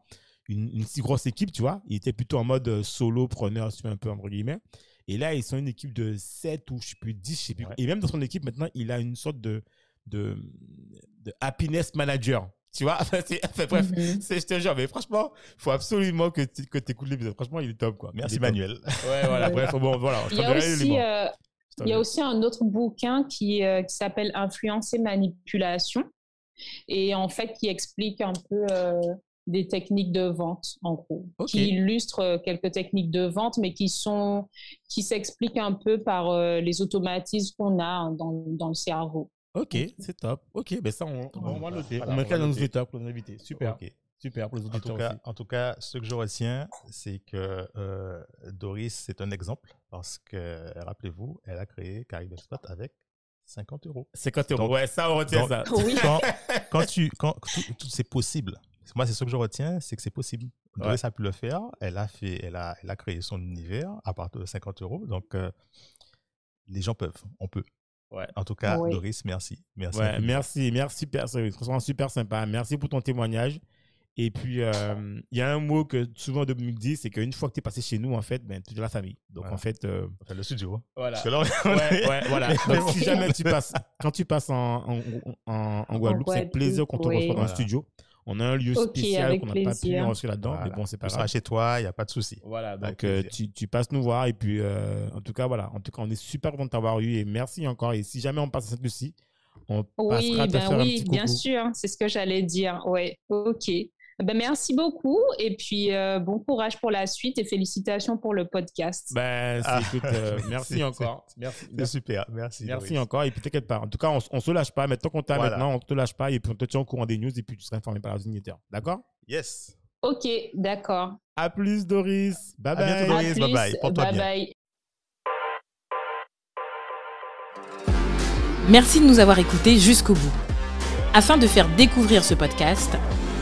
une, si grosse équipe, tu vois. Il était plutôt en mode euh, solo, preneur, un peu entre guillemets. Et là, ils sont une équipe de 7 ou je sais plus 10, je sais plus. Et même dans son équipe, maintenant, il a une sorte de, de, de happiness manager. Tu vois, enfin, bref, mhm. c'est, je te jure, mais franchement, il faut absolument que tu que écoutes l'épisode. Franchement, il est top, quoi. Merci, Manuel. Ouais, voilà, bref, bon, voilà. Il y a aussi, euh, il y a aussi un autre bouquin qui, euh, qui s'appelle Influence et manipulation. Et en fait, qui explique un peu euh, des techniques de vente, en gros. Qui illustre quelques techniques de vente, mais qui sont, qui s'expliquent un peu par les automatismes qu'on a dans, dans le cerveau. Ok, c'est top. Ok, ben ça, on, on va noter. on mettra dans nos étapes pour nos invités. Super. Super pour les auditeurs en tout cas, En tout cas, ce que je retiens, c'est que euh, Doris, c'est un exemple parce que, rappelez-vous, elle a créé Caribbean Spot avec 50 euros. 50 euros, ouais, ça, on retient ça. Oui. Quand, tu, quand tout, c'est possible. Moi, c'est ce que je retiens, c'est que c'est possible. Doris a pu le faire. Elle a fait, elle a, elle a créé son univers à partir de 50 euros. Donc, euh, les gens peuvent, on peut. Ouais. En tout cas, Doris, merci. Merci. Ouais, merci, merci, franchement, super sympa. Merci pour ton témoignage. Et puis, euh, il y a un mot que souvent Dominique dit, c'est qu'une fois que tu es passé chez nous, en fait, ben, tu es de la famille. Donc, en fait. Euh, enfin, le studio. Voilà. ouais, ouais, voilà. Donc, si jamais tu passes, quand tu passes en, en, en, Guadeloupe, c'est plaisir qu'on te reçoit dans le studio. On a un lieu spécial qu'on n'a pas pu enregistrer là-dedans, mais bon, c'est pas grave. chez toi, il n'y a pas de souci. Voilà, donc euh, tu, tu, passes nous voir et puis euh, en tout cas, voilà, en tout cas, on est super content de t'avoir eu et merci encore. Et si jamais on passe à cette lucie on oui, passera ben oui, bien sûr, c'est ce que j'allais dire. Ouais, ok. Ben, merci beaucoup et puis euh, bon courage pour la suite et félicitations pour le podcast. Ben, ah. euh, merci encore. Merci, C'est super, merci. Merci encore et puis t'inquiète pas. En tout cas, on, ne se lâche pas. Mais tant qu'on t'a maintenant, on te lâche pas et puis on te tient au courant des news et puis tu seras informé par la dignitaire. D'accord? Yes. Ok, d'accord. À plus Doris. Bye bye. À Doris. bye bye. Porte-toi bye bye. Merci de nous avoir écoutés jusqu'au bout. Afin de faire découvrir ce podcast,